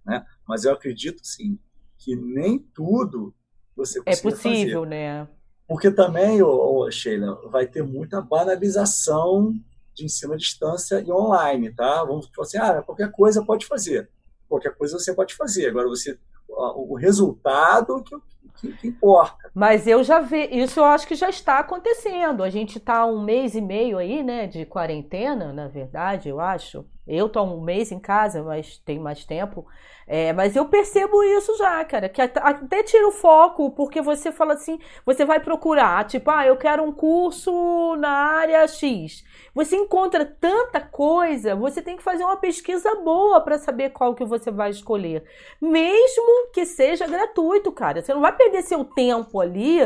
Né? Mas eu acredito, sim, que nem tudo você É possível, fazer. né? Porque também, ô, Sheila, vai ter muita banalização de ensino à distância e online, tá? Vamos falar assim, ah, qualquer coisa pode fazer. Qualquer coisa você pode fazer. Agora, você o resultado que, que, que, importa. Mas eu já vi, isso eu acho que já está acontecendo. A gente está um mês e meio aí, né, de quarentena, na verdade, eu acho. Eu estou um mês em casa, mas tem mais tempo. É, mas eu percebo isso já, cara, que até tira o foco, porque você fala assim, você vai procurar, tipo, ah, eu quero um curso na área X. Você encontra tanta coisa, você tem que fazer uma pesquisa boa para saber qual que você vai escolher. Mesmo que seja gratuito, cara. Você não vai perder seu tempo ali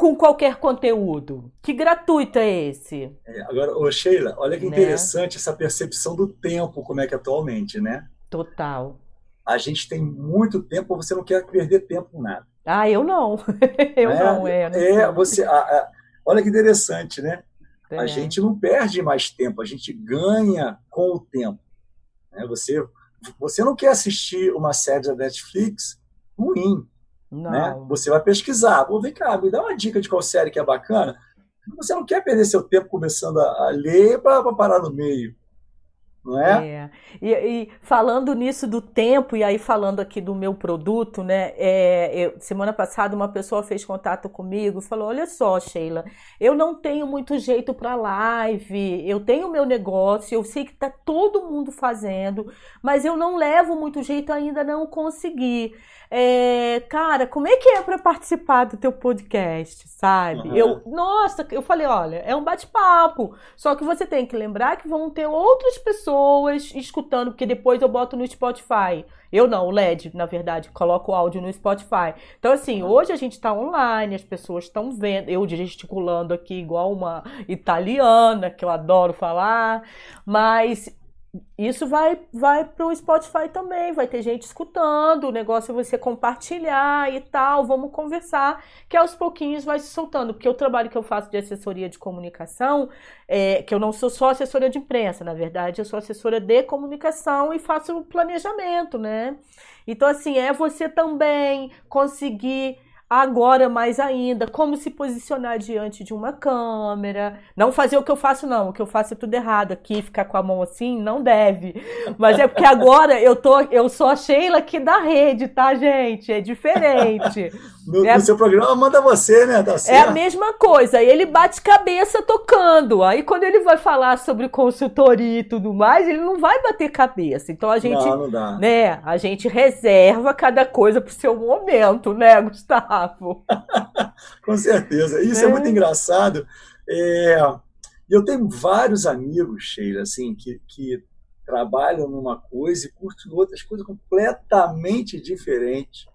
com qualquer conteúdo. Que gratuito é esse? É, agora, ô Sheila, olha que né? interessante essa percepção do tempo, como é que é atualmente, né? Total. A gente tem muito tempo, você não quer perder tempo com nada. Ah, eu não. eu é, não, é. É, você. A, a, olha que interessante, né? É. A gente não perde mais tempo, a gente ganha com o tempo. Né? Você, você não quer assistir uma série da Netflix ruim. Não. Né? Você vai pesquisar. Pô, vem cá, me dá uma dica de qual série que é bacana. Você não quer perder seu tempo começando a, a ler para parar no meio não é? é. E, e, falando nisso do tempo, e aí falando aqui do meu produto, né? É, eu, semana passada uma pessoa fez contato comigo e falou: Olha só, Sheila, eu não tenho muito jeito para live, eu tenho meu negócio, eu sei que tá todo mundo fazendo, mas eu não levo muito jeito ainda, não consegui. É, cara, como é que é para participar do teu podcast, sabe? Uhum. Eu, nossa, eu falei, olha, é um bate-papo. Só que você tem que lembrar que vão ter outras pessoas pessoas escutando, porque depois eu boto no Spotify. Eu não, o LED, na verdade, coloco o áudio no Spotify. Então, assim, hoje a gente está online, as pessoas estão vendo, eu gesticulando aqui igual uma italiana, que eu adoro falar, mas isso vai vai para o Spotify também, vai ter gente escutando, o negócio é você compartilhar e tal, vamos conversar, que aos pouquinhos vai se soltando, porque o trabalho que eu faço de assessoria de comunicação, é, que eu não sou só assessora de imprensa, na verdade, eu sou assessora de comunicação e faço planejamento, né? Então, assim, é você também conseguir Agora, mais ainda, como se posicionar diante de uma câmera. Não fazer o que eu faço, não. O que eu faço é tudo errado aqui, ficar com a mão assim, não deve. Mas é porque agora eu tô, eu sou a Sheila aqui da rede, tá, gente? É diferente. No, é, no seu programa manda você, né? Tá é a mesma coisa. Ele bate cabeça tocando. Aí quando ele vai falar sobre consultoria e tudo mais, ele não vai bater cabeça. Então a gente, não, não dá. né? A gente reserva cada coisa pro seu momento, né, Gustavo? Com certeza. Isso é, é muito engraçado. É, eu tenho vários amigos, Sheila, assim, que, que trabalham numa coisa e curtem outras coisas completamente diferentes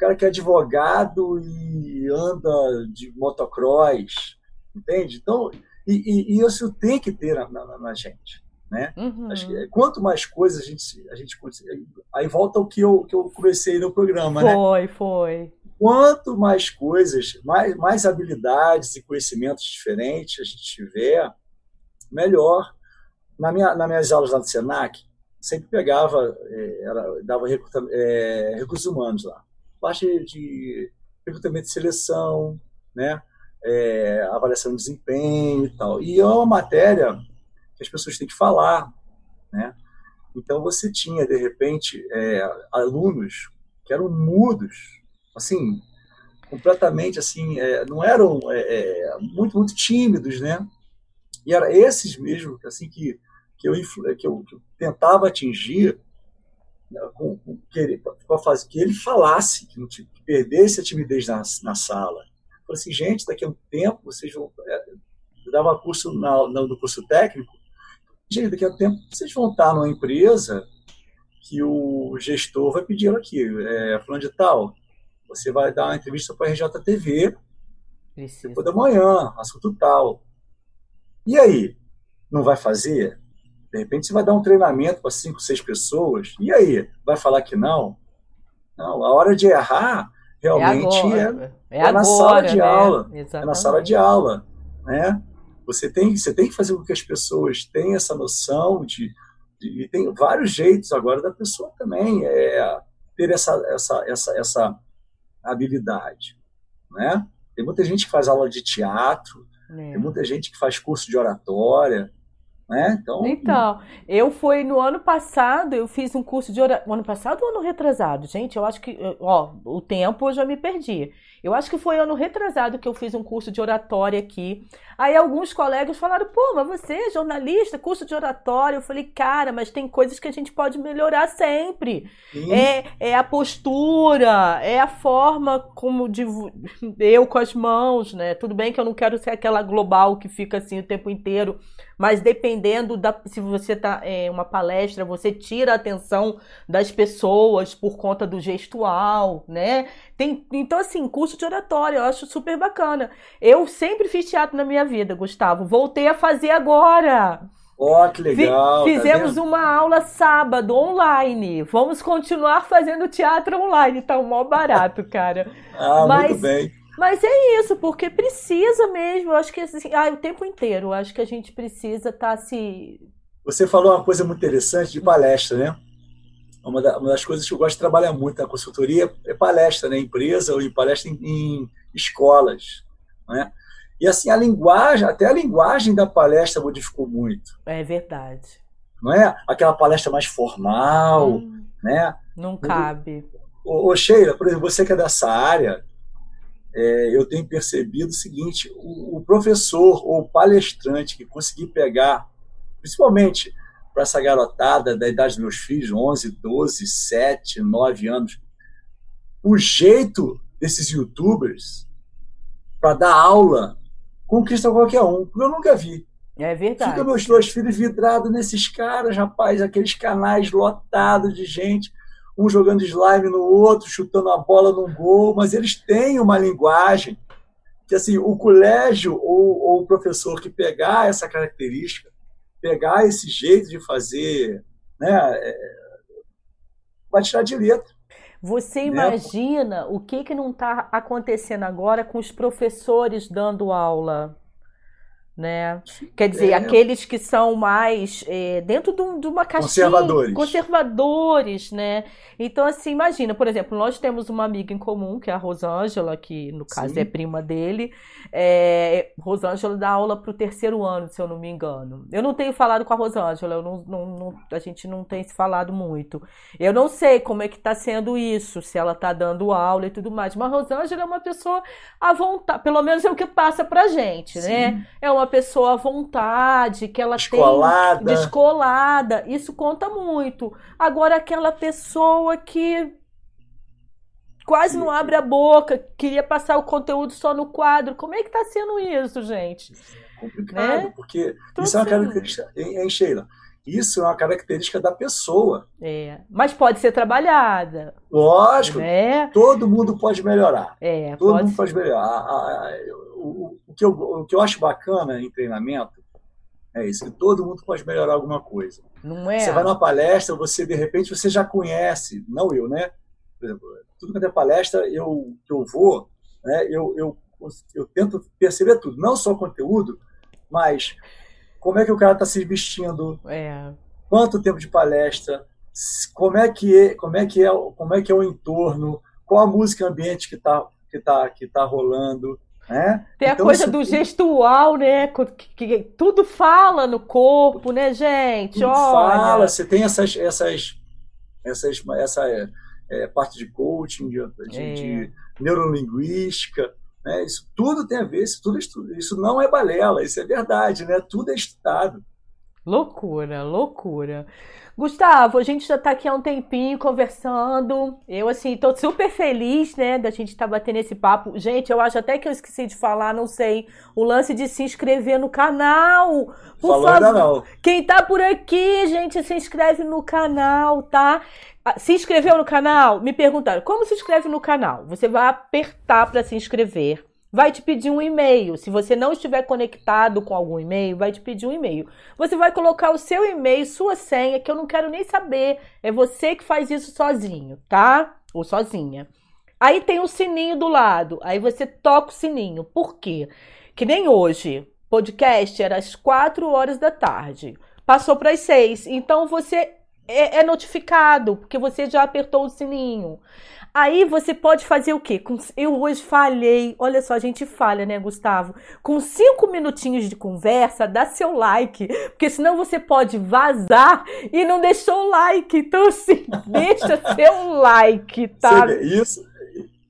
cara que é advogado e anda de motocross, entende? Então, e, e, e isso tem que ter na, na, na gente. Né? Uhum. Acho que quanto mais coisas a gente, a gente aí volta o que eu, que eu comecei no programa, né? Foi, foi. Quanto mais coisas, mais, mais habilidades e conhecimentos diferentes a gente tiver, melhor. Na minha, nas minhas aulas lá do Senac, sempre pegava, é, era, dava é, recursos humanos lá parte de recrutamento de seleção, né? É, avaliação de desempenho e tal. E é uma matéria que as pessoas têm que falar, né? Então você tinha de repente é, alunos que eram mudos, assim completamente assim, é, não eram é, é, muito muito tímidos, né? E era esses mesmo assim que que eu, que eu, que eu tentava atingir ele, fazer, que ele falasse, que, não, que perdesse a timidez na, na sala. Eu falei assim, gente, daqui a um tempo vocês vão. É, eu dava curso na, no curso técnico. Gente, daqui a um tempo vocês vão estar numa empresa que o gestor vai pedir aqui, é, falando de tal, você vai dar uma entrevista para a RJTV Precisa. depois da manhã, assunto tal. E aí? Não vai fazer? De repente você vai dar um treinamento para cinco, seis pessoas, e aí? Vai falar que não? Não, a hora de errar realmente é, agora, é, é, é na agora, sala de né? aula. Exatamente. É na sala de aula. Né? Você, tem, você tem que fazer com que as pessoas tenham essa noção de, de. E tem vários jeitos agora da pessoa também é, ter essa, essa, essa, essa habilidade. Né? Tem muita gente que faz aula de teatro, é. tem muita gente que faz curso de oratória, né? Então, então, eu fui no ano passado, eu fiz um curso de oratória. Ano passado ou ano retrasado? Gente, eu acho que. Ó, o tempo eu já me perdi. Eu acho que foi ano retrasado que eu fiz um curso de oratória aqui. Aí alguns colegas falaram, pô, mas você é jornalista, curso de oratória. Eu falei, cara, mas tem coisas que a gente pode melhorar sempre. É, é a postura, é a forma como de, eu com as mãos, né? Tudo bem que eu não quero ser aquela global que fica assim o tempo inteiro, mas dependendo da. Se você tá em é, uma palestra, você tira a atenção das pessoas por conta do gestual, né? Tem, então, assim, curso de oratória, eu acho super bacana. Eu sempre fiz teatro na minha vida, Gustavo. Voltei a fazer agora. Ó, oh, que legal. Tá fizemos tá uma aula sábado online. Vamos continuar fazendo teatro online. Tá um mó barato, cara. ah, mas, muito bem. Mas é isso, porque precisa mesmo. Eu acho que assim, ah, o tempo inteiro. Eu acho que a gente precisa estar tá se. Você falou uma coisa muito interessante de palestra, né? Uma, das coisas que eu gosto de trabalhar muito na consultoria é palestra, né? Empresa ou em palestra em, em escolas, né? E assim, a linguagem, até a linguagem da palestra modificou muito. É verdade. Não é? Aquela palestra mais formal, hum, né? Não cabe. Ô, ô, Sheila, por exemplo, você que é dessa área, é, eu tenho percebido o seguinte: o, o professor ou o palestrante que conseguir pegar, principalmente para essa garotada da idade dos meus filhos, 11, 12, 7, 9 anos, o jeito desses youtubers para dar aula conquista qualquer um, porque eu nunca vi. É verdade. Fica meus dois filhos vidrados nesses caras, rapaz, aqueles canais lotados de gente, um jogando slime no outro, chutando a bola num gol, mas eles têm uma linguagem que assim o colégio ou, ou o professor que pegar essa característica, pegar esse jeito de fazer, né, é, vai tirar de letra. Você né? imagina o que, que não está acontecendo agora com os professores dando aula? Né? Quer dizer, é. aqueles que são mais é, dentro de, um, uma caixinha... Conservadores. Conservadores, né? Então, assim, imagina, por exemplo, nós temos uma amiga em comum, que é a Rosângela, que no caso Sim. é prima dele. É, Rosângela dá aula para o terceiro ano, se eu não me engano. Eu não tenho falado com a Rosângela, eu não, não, não, a gente não tem se falado muito. Eu não sei como é que está sendo isso, se ela está dando aula e tudo mais. Mas a Rosângela é uma pessoa à vontade, pelo menos é o que passa pra gente, né? Sim. né? É uma pessoa à vontade, que ela descolada. tem descolada, isso conta muito. Agora aquela pessoa que quase não abre a boca, queria passar o conteúdo só no quadro. Como é que está sendo isso, gente? É complicado, né? porque Tô isso é uma característica, hein, Sheila? Isso é uma característica da pessoa. É, mas pode ser trabalhada. Lógico. Né? Todo mundo pode melhorar. É, todo mundo ser. pode melhorar o, o, que eu, o que eu acho bacana em treinamento é isso, que todo mundo pode melhorar alguma coisa. Não é? Você vai numa palestra, você de repente você já conhece, não eu, né? Por exemplo, tudo que é palestra eu, que eu vou, né? Eu, eu, eu tento perceber tudo, não só o conteúdo, mas como é que o cara está se vestindo, é. quanto tempo de palestra, como é que é, como é que é, como é que é o entorno, qual a música ambiente que está que tá, que tá rolando, né? Tem a então, coisa isso... do gestual, né? Que, que, tudo fala no corpo, né, gente? Tudo Olha. fala, você tem essas, essas, essas essa é, é, parte de coaching, de, de, é. de neurolinguística, né? Isso tudo tem a ver, isso, tudo, isso não é balela, isso é verdade, né? Tudo é estudado. Loucura, loucura. Gustavo, a gente já tá aqui há um tempinho conversando. Eu, assim, tô super feliz, né, da gente estar tá batendo esse papo. Gente, eu acho até que eu esqueci de falar, não sei, o lance de se inscrever no canal. Por Falou favor. Não. Quem tá por aqui, gente, se inscreve no canal, tá? Ah, se inscreveu no canal? Me perguntaram, como se inscreve no canal? Você vai apertar para se inscrever vai te pedir um e-mail. Se você não estiver conectado com algum e-mail, vai te pedir um e-mail. Você vai colocar o seu e-mail, sua senha, que eu não quero nem saber. É você que faz isso sozinho, tá? Ou sozinha. Aí tem o sininho do lado. Aí você toca o sininho. Por quê? Que nem hoje. Podcast era às 4 horas da tarde. Passou para as 6. Então você é, é notificado, porque você já apertou o sininho. Aí você pode fazer o quê? Eu hoje falhei, olha só, a gente falha, né, Gustavo? Com cinco minutinhos de conversa, dá seu like, porque senão você pode vazar e não deixou o like. Então, assim, deixa seu like, tá? Isso,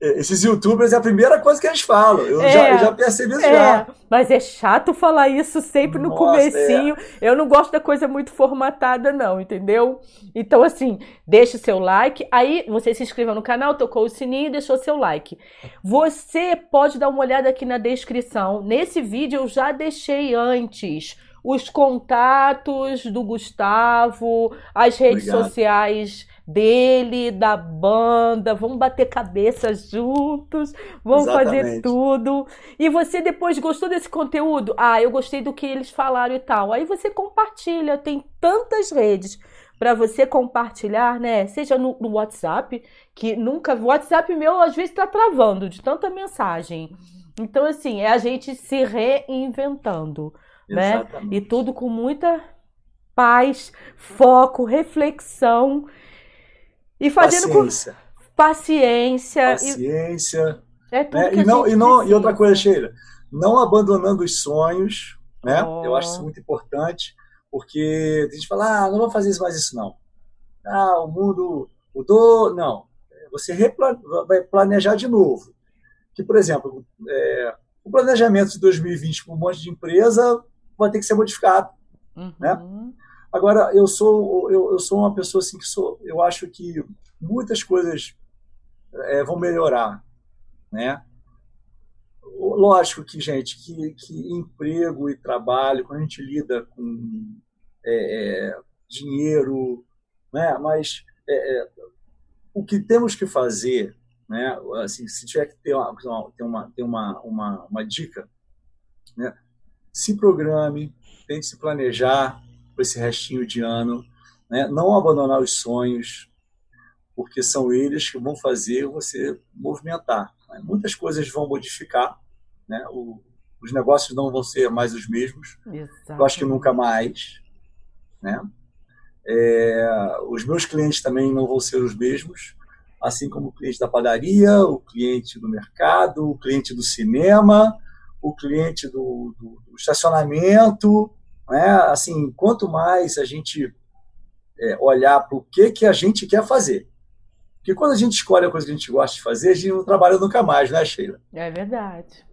esses youtubers é a primeira coisa que eles falam. Eu, é, já, eu já, percebi isso é, já. Mas é chato falar isso sempre no Nossa, comecinho. É. Eu não gosto da coisa muito formatada, não, entendeu? Então, assim, deixa o seu like. Aí você se inscreveu no canal, tocou o sininho e deixou seu like. Você pode dar uma olhada aqui na descrição. Nesse vídeo eu já deixei antes os contatos do Gustavo, as redes Obrigado. sociais dele, da banda, vamos bater cabeça juntos, vamos Exatamente. fazer tudo. E você depois gostou desse conteúdo? Ah, eu gostei do que eles falaram e tal. Aí você compartilha, tem tantas redes para você compartilhar, né? Seja no, no, WhatsApp, que nunca. O WhatsApp meu às vezes está travando de tanta mensagem. Então, assim, é a gente se reinventando, Exatamente. né? E tudo com muita paz, foco, reflexão e fazendo paciência. com paciência. Paciência. E... É tudo né? e, não, e, não, e outra coisa, Sheila, não abandonando os sonhos, né? Oh. Eu acho isso muito importante, porque a gente fala, ah, não vou fazer isso mais isso não. Ah, o mundo mudou. Não. Você vai planejar de novo. Que, por exemplo, é, o planejamento de 2020 para um monte de empresa vai ter que ser modificado. Né? Uhum. Né? Agora, eu sou, eu, eu sou uma pessoa assim que sou, eu acho que muitas coisas é, vão melhorar, né? lógico que, gente, que, que emprego e trabalho, quando a gente lida com é, é, dinheiro, né? mas é, é, o que temos que fazer, né? assim, se tiver que ter uma, ter uma, ter uma, uma, uma dica, né? se programe, tente se planejar para esse restinho de ano, né? não abandonar os sonhos, porque são eles que vão fazer você movimentar. Né? Muitas coisas vão modificar, né? O, os negócios não vão ser mais os mesmos. Eu acho que nunca mais, né? É, os meus clientes também não vão ser os mesmos, assim como o cliente da padaria, o cliente do mercado, o cliente do cinema, o cliente do, do, do estacionamento, né? Assim, quanto mais a gente é, olhar para o que que a gente quer fazer, porque quando a gente escolhe a coisa que a gente gosta de fazer, a gente não trabalha nunca mais, né, Sheila? É verdade.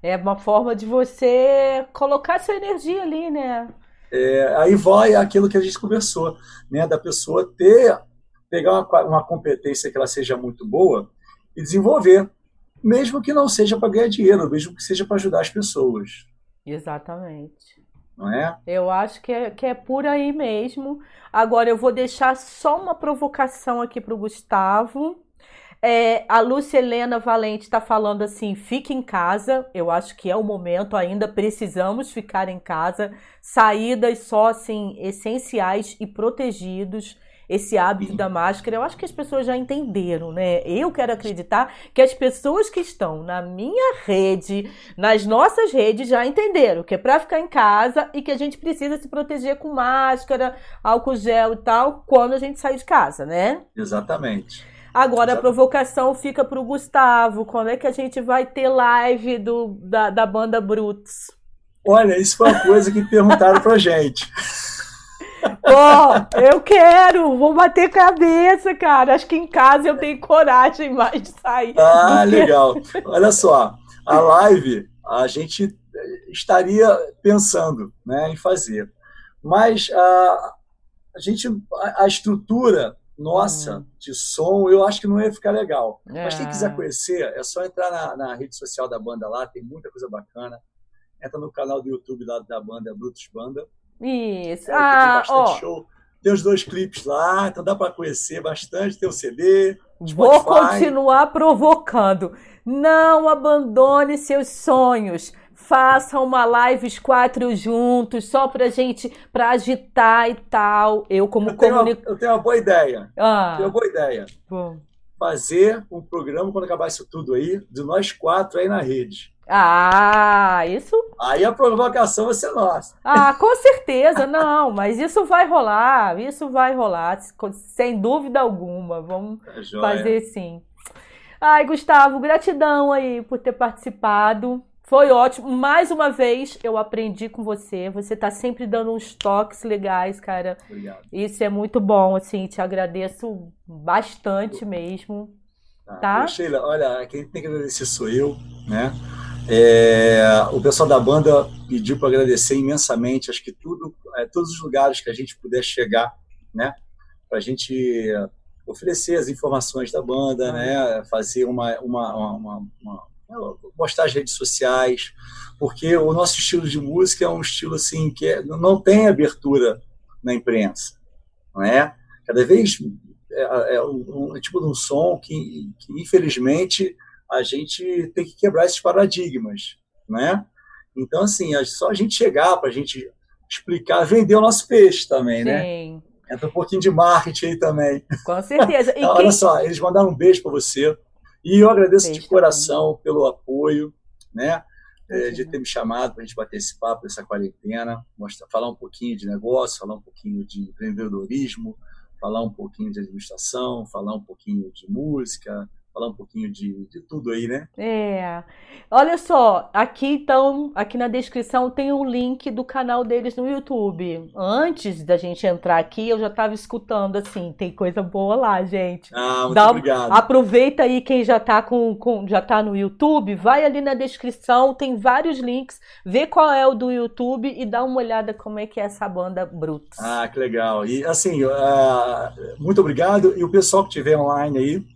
É uma forma de você colocar sua energia ali, né? É, aí vai aquilo que a gente conversou, né? Da pessoa ter, pegar uma, uma competência que ela seja muito boa e desenvolver, mesmo que não seja para ganhar dinheiro, mesmo que seja para ajudar as pessoas. Exatamente não é? Eu acho que é, que é por aí mesmo. Agora eu vou deixar só uma provocação aqui para o Gustavo. É, a Lúcia Helena Valente está falando assim: fique em casa. Eu acho que é o momento, ainda precisamos ficar em casa. Saídas só assim, essenciais e protegidos esse hábito da máscara, eu acho que as pessoas já entenderam, né? Eu quero acreditar que as pessoas que estão na minha rede, nas nossas redes, já entenderam que é para ficar em casa e que a gente precisa se proteger com máscara, álcool gel e tal, quando a gente sair de casa, né? Exatamente. Agora a provocação fica para o Gustavo. Quando é que a gente vai ter live do, da, da banda Brutus? Olha, isso foi uma coisa que perguntaram pra gente. Ó, oh, eu quero, vou bater cabeça, cara. Acho que em casa eu tenho coragem mais de sair. Ah, legal. Olha só, a live a gente estaria pensando né, em fazer. Mas a, a gente, a, a estrutura nossa hum. de som, eu acho que não ia ficar legal. É. Mas quem quiser conhecer, é só entrar na, na, rede social da banda lá, tem muita coisa bacana. Entra no canal do YouTube lá da banda Brutus Banda. Isso. É, ah, tem ó. Show. Tem os dois clipes lá, então dá para conhecer bastante. Tem o CD. Vou continuar provocando. Não abandone seus sonhos. Faça uma live os quatro juntos, só pra gente, pra agitar e tal. Eu, como eu uma, eu tenho uma boa ideia. Ah. Tenho uma boa ideia. Bom. Fazer um programa, quando acabar isso tudo aí, de nós quatro aí na rede. Ah, isso. Aí a provocação vai ser nossa. Ah, com certeza, não, mas isso vai rolar, isso vai rolar, sem dúvida alguma. Vamos é fazer sim. Ai, Gustavo, gratidão aí por ter participado. Foi ótimo. Mais uma vez eu aprendi com você. Você está sempre dando uns toques legais, cara. Obrigado. Isso é muito bom, assim. Te agradeço bastante mesmo. Tá? tá? Sheila, olha, quem tem que agradecer sou eu, né? É, o pessoal da banda pediu para agradecer imensamente, acho que tudo, é, todos os lugares que a gente puder chegar, né, para a gente oferecer as informações da banda, né, fazer uma, uma, uma, uma, mostrar as redes sociais, porque o nosso estilo de música é um estilo assim que é, não tem abertura na imprensa, não é? Cada vez é, é um, um, tipo de um som que, que infelizmente a gente tem que quebrar esses paradigmas, né? Então, assim, é só a gente chegar para a gente explicar, vender o nosso peixe também, né? Sim. né? Entra um pouquinho de marketing aí também. Com certeza. então, quem... Olha só, eles mandaram um beijo para você. E eu agradeço beijo de coração também. pelo apoio, né? É, de ter me chamado para a gente bater esse papo nessa quarentena, mostrar, falar um pouquinho de negócio, falar um pouquinho de empreendedorismo, falar um pouquinho de administração, falar um pouquinho de música, falar um pouquinho de, de tudo aí, né? É. Olha só, aqui então, aqui na descrição tem o um link do canal deles no YouTube. Antes da gente entrar aqui, eu já estava escutando assim, tem coisa boa lá, gente. Ah, muito Dá, obrigado. Aproveita aí quem já está com, com, já tá no YouTube, vai ali na descrição, tem vários links, vê qual é o do YouTube e dá uma olhada como é que é essa banda Brutus. Ah, que legal. E assim, uh, muito obrigado. E o pessoal que estiver online aí,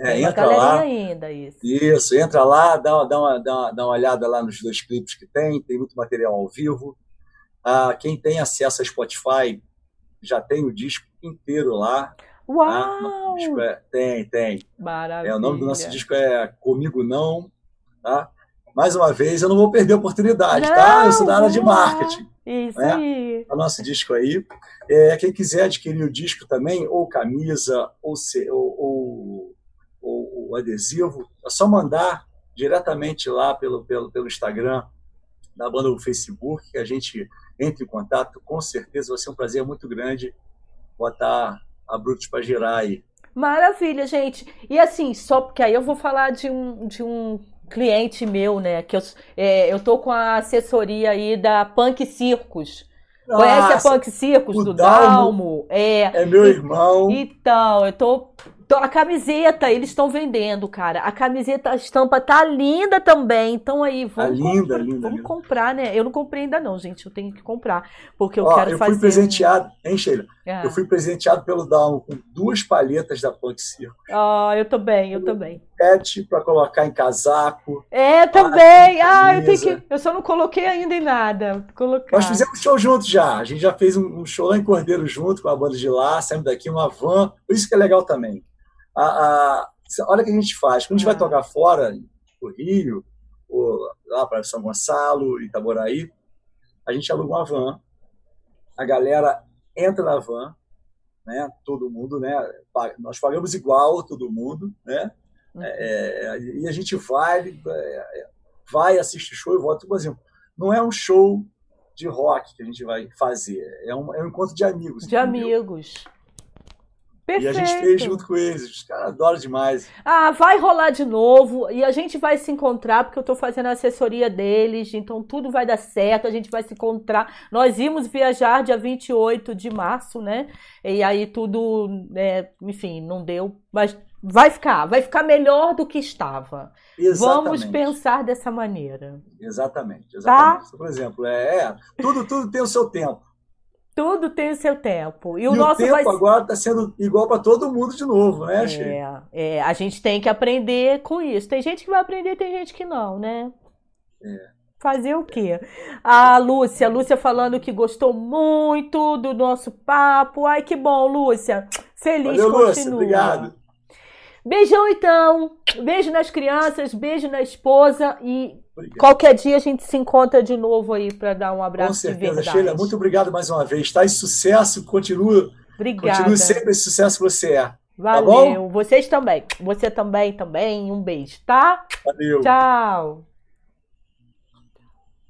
É, entra lá. ainda, isso. Isso, entra lá, dá, dá, uma, dá, uma, dá uma olhada lá nos dois clipes que tem, tem muito material ao vivo. Ah, quem tem acesso a Spotify já tem o disco inteiro lá. Uau! Tá? É, tem, tem. Maravilha. É, o nome do nosso disco é Comigo Não. Tá? Mais uma vez, eu não vou perder a oportunidade, não, tá? Eu sou da área de marketing. Isso né? aí. O nosso disco aí. É, quem quiser adquirir o disco também, ou camisa, ou, ou, ou, ou, adesivo, é só mandar diretamente lá pelo, pelo, pelo Instagram da banda do Facebook, que a gente entre em contato, com certeza vai ser um prazer muito grande botar a Brutus para girar aí. Maravilha, gente. E assim, só porque aí eu vou falar de um, de um cliente meu, né? Que eu, é, eu tô com a assessoria aí da Punk Circus. Nossa, Conhece a Punk Circus do Dalmo? Dalmo? É, é meu irmão. Então, eu tô então, a camiseta, eles estão vendendo, cara. A camiseta, a estampa tá linda também. Então aí, vamos, tá linda, comprar, linda, vamos linda. comprar, né? Eu não comprei ainda não, gente. Eu tenho que comprar. Porque eu Ó, quero eu fazer... Eu fui presenteado, hein, Sheila? É. Eu fui presenteado pelo Down com duas palhetas da Punk Circo. Ah, eu também, eu também. Pet para colocar em casaco. É, também. Ah, eu tenho que... Eu só não coloquei ainda em nada. Colocar. Nós fizemos show juntos já. A gente já fez um show lá em Cordeiro junto com a banda de lá. Saímos daqui, uma van. Isso que é legal também a, a, olha o que a gente faz. Quando a gente vai ah. tocar fora, no Rio, ou lá para São Gonçalo, Itaboraí, a gente aluga uma van, a galera entra na van, né? Todo mundo, né? Nós pagamos igual todo mundo, né? Uhum. É, é, e a gente vai, é, vai assistir show e volta. Por exemplo, não é um show de rock que a gente vai fazer, é um, é um encontro de amigos. De entendeu? amigos. Perfeito. E a gente fez junto com eles. Os caras adoram demais. Ah, vai rolar de novo. E a gente vai se encontrar, porque eu estou fazendo a assessoria deles. Então tudo vai dar certo. A gente vai se encontrar. Nós íamos viajar dia 28 de março, né? E aí tudo, é, enfim, não deu. Mas vai ficar. Vai ficar melhor do que estava. Exatamente. Vamos pensar dessa maneira. Exatamente. exatamente. Tá? Por exemplo, é, é, tudo, tudo tem o seu tempo. Tudo tem o seu tempo. E o, e nosso o tempo vai... agora está sendo igual para todo mundo de novo, né, é, é, a gente tem que aprender com isso. Tem gente que vai aprender, tem gente que não, né? É. Fazer o quê? A Lúcia, Lúcia falando que gostou muito do nosso papo. Ai, que bom, Lúcia. Feliz Valeu, continua. Lúcia, obrigado. Beijão então. Beijo nas crianças, beijo na esposa e Obrigado. Qualquer dia a gente se encontra de novo aí para dar um abraço Com certeza. Sheila, muito obrigado mais uma vez. Está em sucesso, continua. Obrigada. Continue sempre esse sucesso que você é. Tá Valeu. Tá Vocês também. Você também, também. Um beijo, tá? Valeu. Tchau.